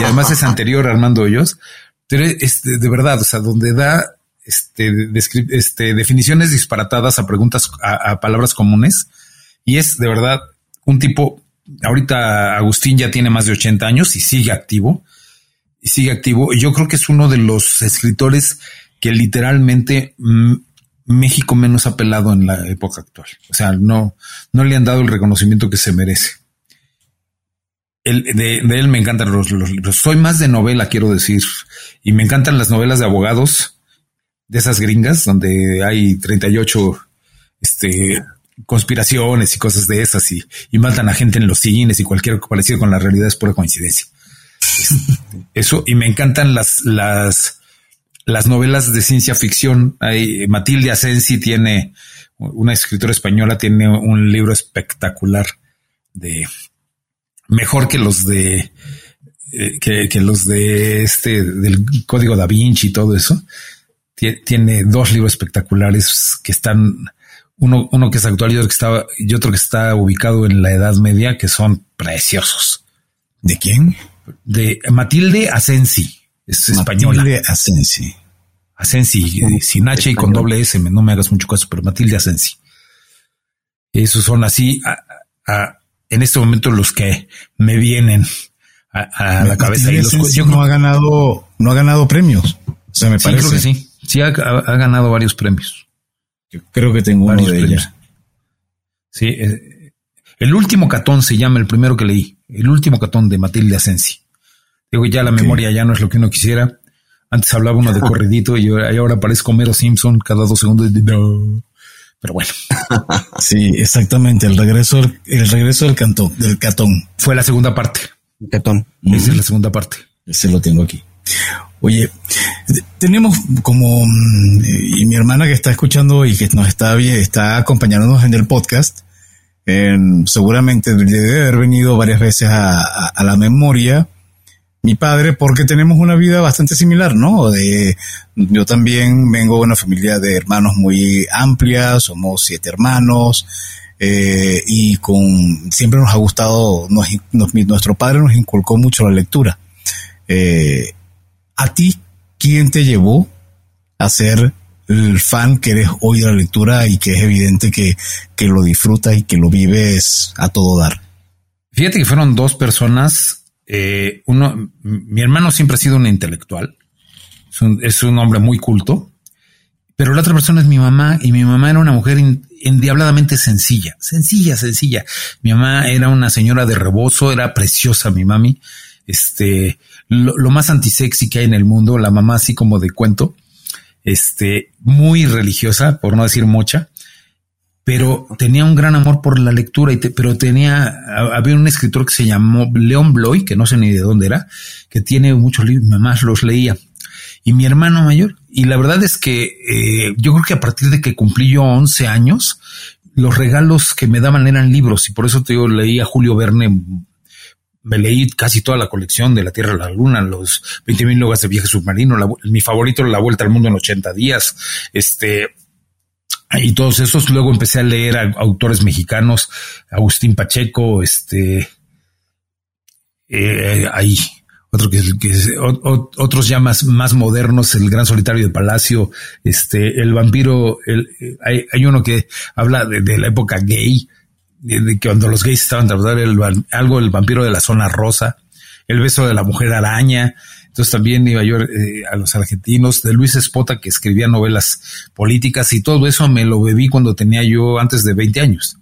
además es anterior a Armando Hoyos, pero es de, verdad, o sea, donde da este, este, definiciones disparatadas a preguntas, a, palabras comunes. Y es de verdad un tipo, ahorita Agustín ya tiene más de 80 años y sigue activo y sigue activo. Yo creo que es uno de los escritores que literalmente mm, México menos ha pelado en la época actual. O sea, no, no le han dado el reconocimiento que se merece. De, él me encantan los, libros. Soy más de novela, quiero decir, y me encantan las novelas de abogados de esas gringas donde hay 38 este, conspiraciones y cosas de esas y, y matan a gente en los cines y cualquier parecido con la realidad es pura coincidencia. Eso, y me encantan las, las, las novelas de ciencia ficción. Hay, Matilde Asensi tiene, una escritora española, tiene un libro espectacular de mejor que los de eh, que, los de este del código da Vinci y todo eso. Tiene dos libros espectaculares que están uno, uno que es actual y otro que está y otro que está ubicado en la Edad Media que son preciosos. ¿De quién? de Matilde Asensi. Es española. Matilde Asensi. Asensi, eh, sin H y con doble S, no me hagas mucho caso, pero Matilde Asensi. Esos son así, en este momento los que me vienen a, la cabeza. Y los, yo no ha ganado, no ha ganado premios. O sea, me parece. Creo que sí. Sí, ha, ganado varios premios. Yo creo que tengo varios uno de ellos. Sí, eh, el último catón se llama el primero que leí el último catón de Matilde Asensi. Digo, ya la memoria ya no es lo que uno quisiera. Antes hablaba uno de corridito y ahora parezco Mero Simpson cada dos segundos. Pero bueno. sí, exactamente. El regreso, el regreso del cantón, del catón. Fue la segunda parte. Catón. Esa es la segunda parte. Ese lo tengo aquí. Oye, tenemos como, y mi hermana que está escuchando y que nos está, está acompañándonos en el podcast, seguramente debe haber venido varias veces a, la memoria mi padre porque tenemos una vida bastante similar, ¿no? De, yo también vengo de una familia de hermanos muy amplia, somos siete hermanos eh, y con siempre nos ha gustado, nuestro padre nos inculcó mucho la lectura. Eh, ¿A ti quién te llevó a ser el fan que eres hoy de la lectura y que es evidente que, lo disfrutas y que lo vives a todo dar. Fíjate que fueron dos personas. Eh, uno, mi hermano siempre ha sido un intelectual, es un, hombre muy culto, pero la otra persona es mi mamá y mi mamá era una mujer endiabladamente sencilla, sencilla, sencilla. Mi mamá era una señora de rebozo, era preciosa mi mami, este, lo, lo más antisexy que hay en el mundo, la mamá así como de cuento. Este, muy religiosa, por no decir mucha, pero tenía un gran amor por la lectura, y pero tenía, había un escritor que se llamó León Bloy, que no sé ni de dónde era, que tiene muchos libros, más los leía. Y mi hermano mayor, y la verdad es que eh, yo creo que a partir de que cumplí yo 11 años, los regalos que me daban eran libros, y por eso te digo, leí a Julio Verne me leí casi toda la colección de La Tierra a la Luna, los 20.000 mil logas de viaje submarino, mi favorito La Vuelta al Mundo en 80 días, este, y todos esos. Luego empecé a leer a autores mexicanos, Agustín Pacheco, este, eh, ahí, otro que, otros ya más, modernos, el gran solitario de Palacio, este, el vampiro, el, hay, hay uno que habla de, la época gay, de, que cuando los gays estaban tratando algo del vampiro de la zona rosa, el beso de la mujer araña, entonces también iba yo eh, a los argentinos, de Luis Espota, que escribía novelas políticas y todo eso me lo bebí cuando tenía yo antes de 20 años.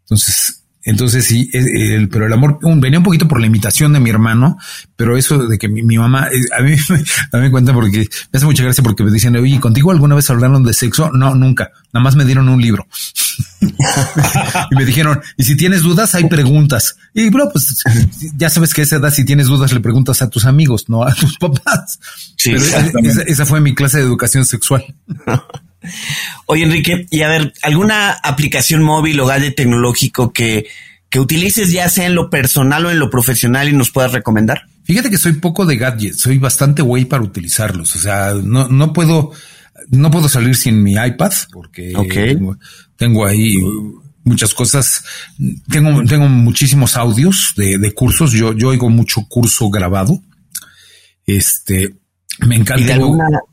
Entonces, entonces sí, el, pero el amor venía un poquito por la imitación de mi hermano, pero eso de que mi, mamá, eh, a mí me cuenta porque me hace mucha gracia porque me dicen, oye, ¿contigo alguna vez hablaron de sexo? No, nunca. Nada más me dieron un libro. y me dijeron, y si tienes dudas, hay preguntas. Y bro, pues ya sabes que a esa edad, si tienes dudas, le preguntas a tus amigos, no a tus papás. Sí, esa, fue mi clase de educación sexual. Oye, Enrique, y a ver, ¿alguna aplicación móvil o gadget tecnológico que, que utilices ya sea en lo personal o en lo profesional y nos puedas recomendar? Fíjate que soy poco de gadgets, soy bastante güey para utilizarlos. O sea, no, no puedo, no puedo salir sin mi iPad porque tengo, ahí muchas cosas. Tengo, tengo muchísimos audios de, de cursos. Yo, yo oigo mucho curso grabado. Este, me encanta. de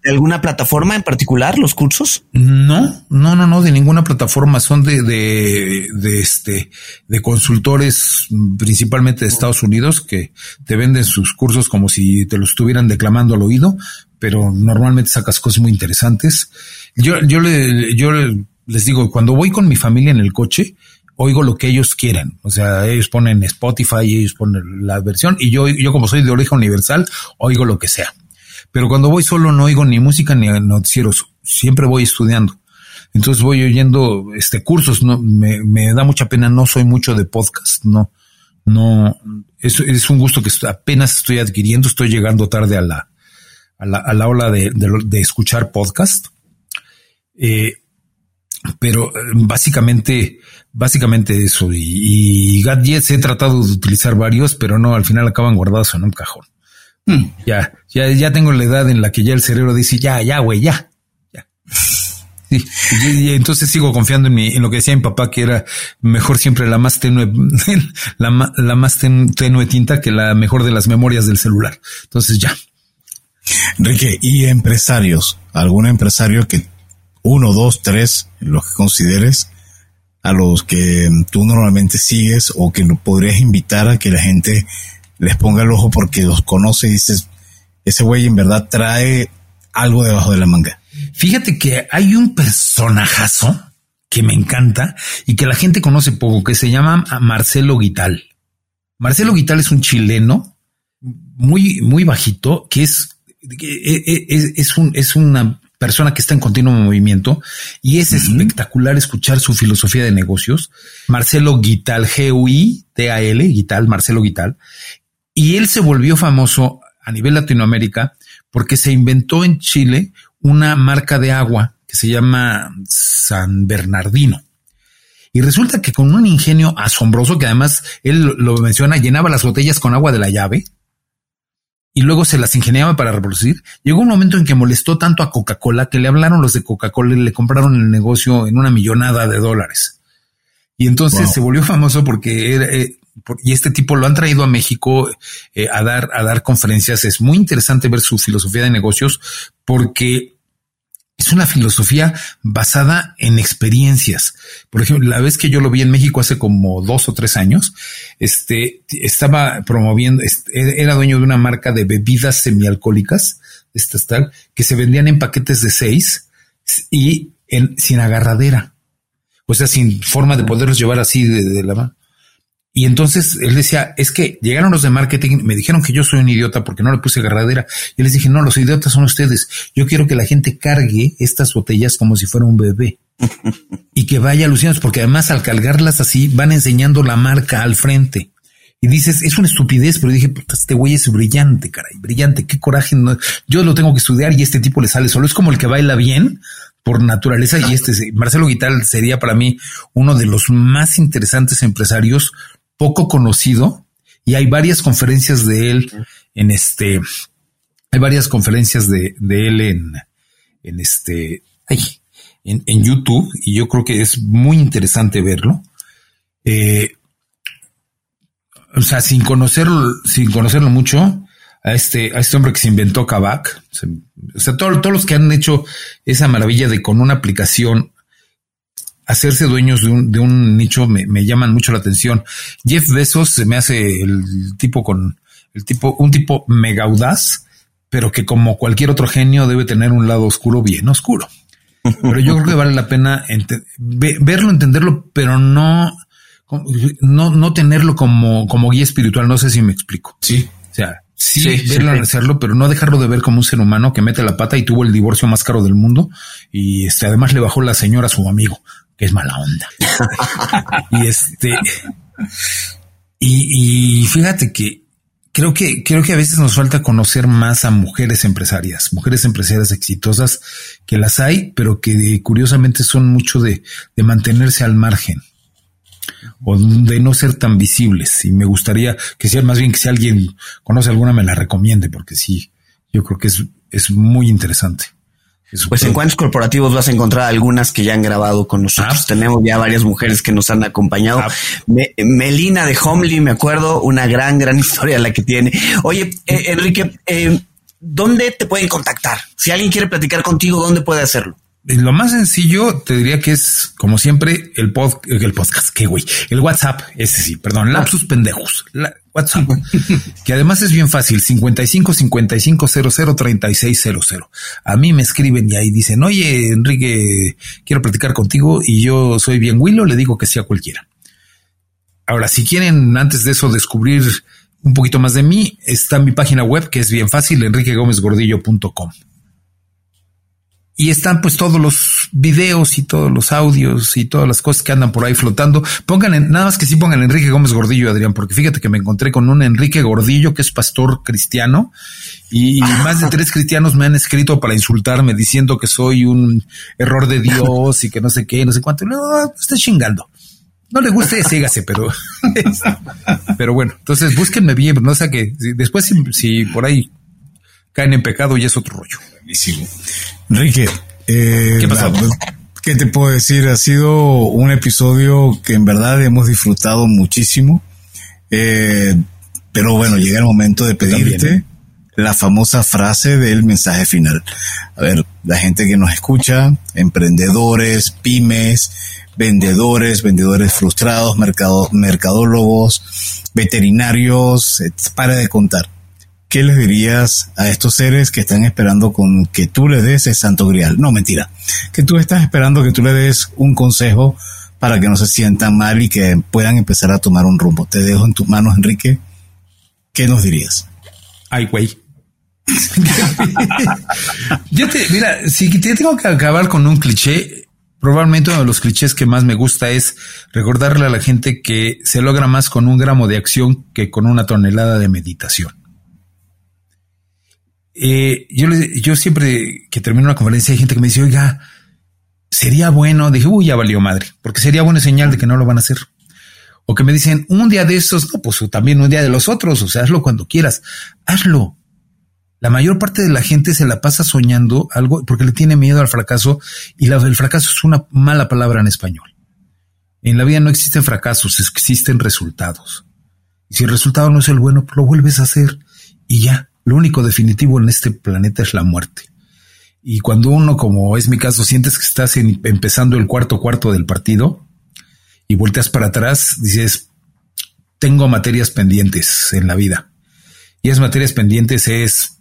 alguna, plataforma en particular los cursos? No, no, no, no, de ninguna plataforma. Son de, de, de este, de consultores principalmente de Estados Unidos que te venden sus cursos como si te lo estuvieran declamando al oído, pero normalmente sacas cosas muy interesantes. Yo, yo le, yo les digo, cuando voy con mi familia en el coche, oigo lo que ellos quieran. O sea, ellos ponen Spotify, ellos ponen la versión y yo, yo como soy de origen universal, oigo lo que sea. Pero cuando voy solo no oigo ni música ni noticieros, siempre voy estudiando. Entonces voy oyendo este cursos, no me, da mucha pena, no soy mucho de podcast, no, no, es, es un gusto que apenas estoy adquiriendo, estoy llegando tarde a la, a la, a la ola de, de, escuchar podcast. Eh, pero eh, básicamente, básicamente eso. Y, y gadgets he tratado de utilizar varios, pero no, al final acaban guardados en un cajón. Hmm. Ya, ya, ya tengo la edad en la que ya el cerebro dice, ya, ya, güey, ya, ya. y, entonces sigo confiando en, mi, en lo que decía mi papá, que era mejor siempre la más tenue, la, la más tenue tinta que la mejor de las memorias del celular. Entonces ya. Enrique, ¿y empresarios? ¿Algún empresario que uno, dos, tres, los que consideres, a los que tú normalmente sigues o que podrías invitar a que la gente les ponga el ojo porque los conoce y dices, ese güey en verdad trae algo debajo de la manga. Fíjate que hay un personajazo que me encanta y que la gente conoce poco, que se llama Marcelo Guital. Marcelo Guital es un chileno muy, muy bajito, que es, es, es, un, es una persona que está en continuo movimiento y es espectacular escuchar su filosofía de negocios. Marcelo Guital, G-U-I-T-A-L, Guital, Marcelo Guital, y él se volvió famoso a nivel Latinoamérica porque se inventó en Chile una marca de agua que se llama San Bernardino. Y resulta que con un ingenio asombroso, que además él lo menciona, llenaba las botellas con agua de la llave y luego se las ingeniaba para reproducir. Llegó un momento en que molestó tanto a Coca-Cola que le hablaron los de Coca-Cola y le compraron el negocio en una millonada de dólares. Y entonces se volvió famoso porque era, eh, y este tipo lo han traído a México eh, a dar a dar conferencias. Es muy interesante ver su filosofía de negocios porque es una filosofía basada en experiencias. Por ejemplo, la vez que yo lo vi en México hace como dos o tres años, este estaba promoviendo, era dueño de una marca de bebidas semialcohólicas, estas tal, que se vendían en paquetes de seis y en, sin agarradera. O sea, sin forma de poderlos llevar así de la mano Y entonces él decía, es que llegaron los de marketing, me dijeron que yo soy un idiota porque no le puse agarradera. Y les dije, no, los idiotas son ustedes. Yo quiero que la gente cargue estas botellas como si fuera un bebé y que vaya alucinados, porque además al cargarlas así van enseñando la marca al frente. Y dices, es una estupidez, pero dije, este güey es brillante, caray, brillante, qué coraje. yo lo tengo que estudiar y este tipo le sale solo. Es como el que baila bien por naturaleza y este, Marcelo Guital sería para mí uno de los más interesantes empresarios, poco conocido, y hay varias conferencias de él en este, hay varias conferencias de, de él en, en este, ay, en, en, YouTube, y yo creo que es muy interesante verlo. Eh, o sea, sin conocerlo, sin conocerlo mucho, a este, a este hombre que se inventó Kavak, o sea, todos los que han hecho esa maravilla de con una aplicación hacerse dueños de un, de un nicho me, me, llaman mucho la atención. Jeff Bezos se me hace el tipo con el tipo, un tipo mega audaz, pero que como cualquier otro genio debe tener un lado oscuro bien oscuro. Pero yo creo que vale la pena verlo, entenderlo, pero no, no, no tenerlo como, como guía espiritual. No sé si me explico. Sí. O sea, sí, verlo, hacerlo, pero no dejarlo de ver como un ser humano que mete la pata y tuvo el divorcio más caro del mundo. Y este, además le bajó la señora a su amigo, es mala onda. y este, y, y fíjate que creo que, creo que a veces nos falta conocer más a mujeres empresarias, mujeres empresarias exitosas que las hay, pero que curiosamente son mucho de, de mantenerse al margen o de no ser tan visibles. Y me gustaría que sea más bien que si alguien conoce alguna me la recomiende, porque sí, yo creo que es, es muy interesante. Pues en cuantos corporativos vas a encontrar algunas que ya han grabado con nosotros. Ah. Tenemos ya varias mujeres que nos han acompañado. Ah. Melina de Homely, me acuerdo, una gran, gran historia la que tiene. Oye, eh, Enrique, eh, ¿dónde te pueden contactar? Si alguien quiere platicar contigo, ¿dónde puede hacerlo? Lo más sencillo te diría que es, como siempre, el, pod, el podcast, que güey, el WhatsApp, ese sí, perdón, lapsus pendejos, WhatsApp, que además es bien fácil, 55 55 00 36 00. A mí me escriben y ahí dicen, oye, Enrique, quiero platicar contigo y yo soy bien Willow, le digo que sea cualquiera. Ahora, si quieren antes de eso descubrir un poquito más de mí, está mi página web que es bien fácil, enriquegomezgordillo.com y están pues todos los videos y todos los audios y todas las cosas que andan por ahí flotando. Pónganle, nada más que sí pongan Enrique Gómez Gordillo, Adrián, porque fíjate que me encontré con un Enrique Gordillo que es pastor cristiano y más de tres cristianos me han escrito para insultarme diciendo que soy un error de Dios y que no sé qué, no sé cuánto. No, está chingando. No le guste, sígase, pero, pero bueno, entonces búsquenme bien, no sé que después si por ahí caen en pecado y es otro rollo. Buenísimo. Enrique, eh, ¿qué pasó? ¿Qué te puedo decir? Ha sido un episodio que en verdad hemos disfrutado muchísimo. Eh, pero bueno, llega el momento de pedirte ¿eh? la famosa frase del mensaje final. A ver, la gente que nos escucha, emprendedores, pymes, vendedores, vendedores frustrados, mercado, mercadólogos, veterinarios, para de contar. ¿Qué les dirías a estos seres que están esperando con que tú les des el santo grial? No, mentira. Que tú estás esperando que tú le des un consejo para que no se sientan mal y que puedan empezar a tomar un rumbo. Te dejo en tus manos, Enrique. ¿Qué nos dirías? Ay, güey. Yo te, mira, si te tengo que acabar con un cliché, probablemente uno de los clichés que más me gusta es recordarle a la gente que se logra más con un gramo de acción que con una tonelada de meditación. Eh, yo, yo siempre que termino una conferencia hay gente que me dice, oiga, sería bueno, dije, uy, ya valió madre, porque sería buena señal de que no lo van a hacer. O que me dicen, un día de estos, no, pues también un día de los otros, o sea, hazlo cuando quieras, hazlo. La mayor parte de la gente se la pasa soñando algo porque le tiene miedo al fracaso y el fracaso es una mala palabra en español. En la vida no existen fracasos, existen resultados. Y si el resultado no es el bueno, pues lo vuelves a hacer y ya. Lo único definitivo en este planeta es la muerte. Y cuando uno, como es mi caso, sientes que estás empezando el cuarto cuarto del partido y volteas para atrás, dices, tengo materias pendientes en la vida. Y esas materias pendientes es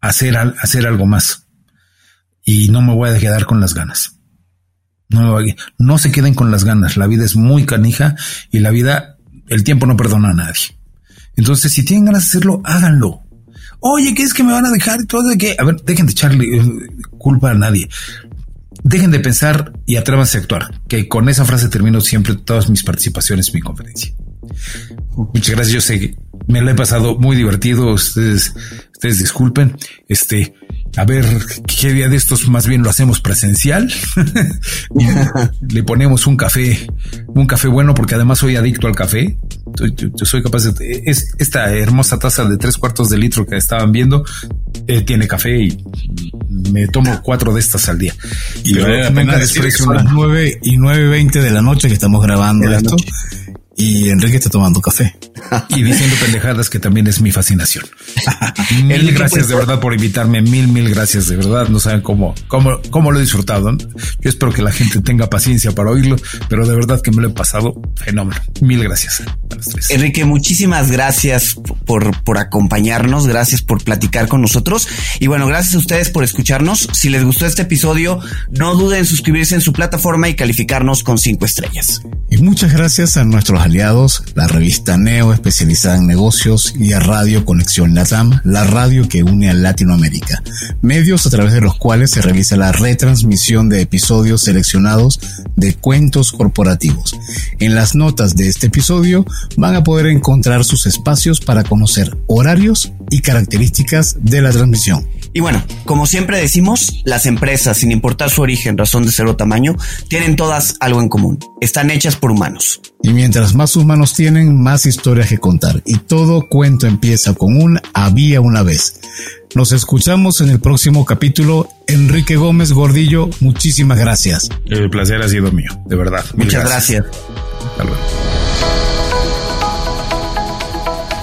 hacer, hacer algo más. Y no me voy a quedar con las ganas. No, no se queden con las ganas. La vida es muy canija y la vida el tiempo no perdona a nadie. Entonces, si tienen ganas de hacerlo, háganlo. Oye, ¿qué es que me van a dejar? Todo de que, a ver, dejen de echarle eh, culpa a nadie. Dejen de pensar y atrévanse a actuar. Que con esa frase termino siempre todas mis participaciones en mi conferencia. Muchas gracias. Yo sé que me lo he pasado muy divertido. Ustedes, ustedes disculpen. Este, a ver qué día de estos más bien lo hacemos presencial. Le ponemos un café, un café bueno, porque además soy adicto al café. Yo, soy capaz de es esta hermosa taza de tres cuartos de litro que estaban viendo. Eh, tiene café y me tomo cuatro de estas al día. Y nunca desprecio las nueve y nueve veinte de la noche que estamos grabando esto y Enrique está tomando café. y diciendo pendejadas que también es mi fascinación. mil gracias de verdad por invitarme, mil, mil gracias de verdad. No saben cómo, cómo, cómo lo he disfrutado. Yo espero que la gente tenga paciencia para oírlo, pero de verdad que me lo he pasado fenómeno. Mil gracias. Enrique, muchísimas gracias por, por acompañarnos, gracias por platicar con nosotros y bueno, gracias a ustedes por escucharnos. Si les gustó este episodio, no duden en suscribirse en su plataforma y calificarnos con cinco estrellas. Y muchas gracias a nuestros aliados, la revista Neo especializada en negocios y a Radio Conexión Latam, la radio que une a Latinoamérica, medios a través de los cuales se realiza la retransmisión de episodios seleccionados de cuentos corporativos. En las notas de este episodio van a poder encontrar sus espacios para conocer horarios y características de la transmisión. Y bueno, como siempre decimos, las empresas, sin importar su origen, razón de ser o tamaño, tienen todas algo en común. Están hechas por humanos. Y mientras más humanos tienen, más historias que contar. Y todo cuento empieza con un había una vez. Nos escuchamos en el próximo capítulo. Enrique Gómez Gordillo, muchísimas gracias. El placer ha sido mío, de verdad. Muchas gracias.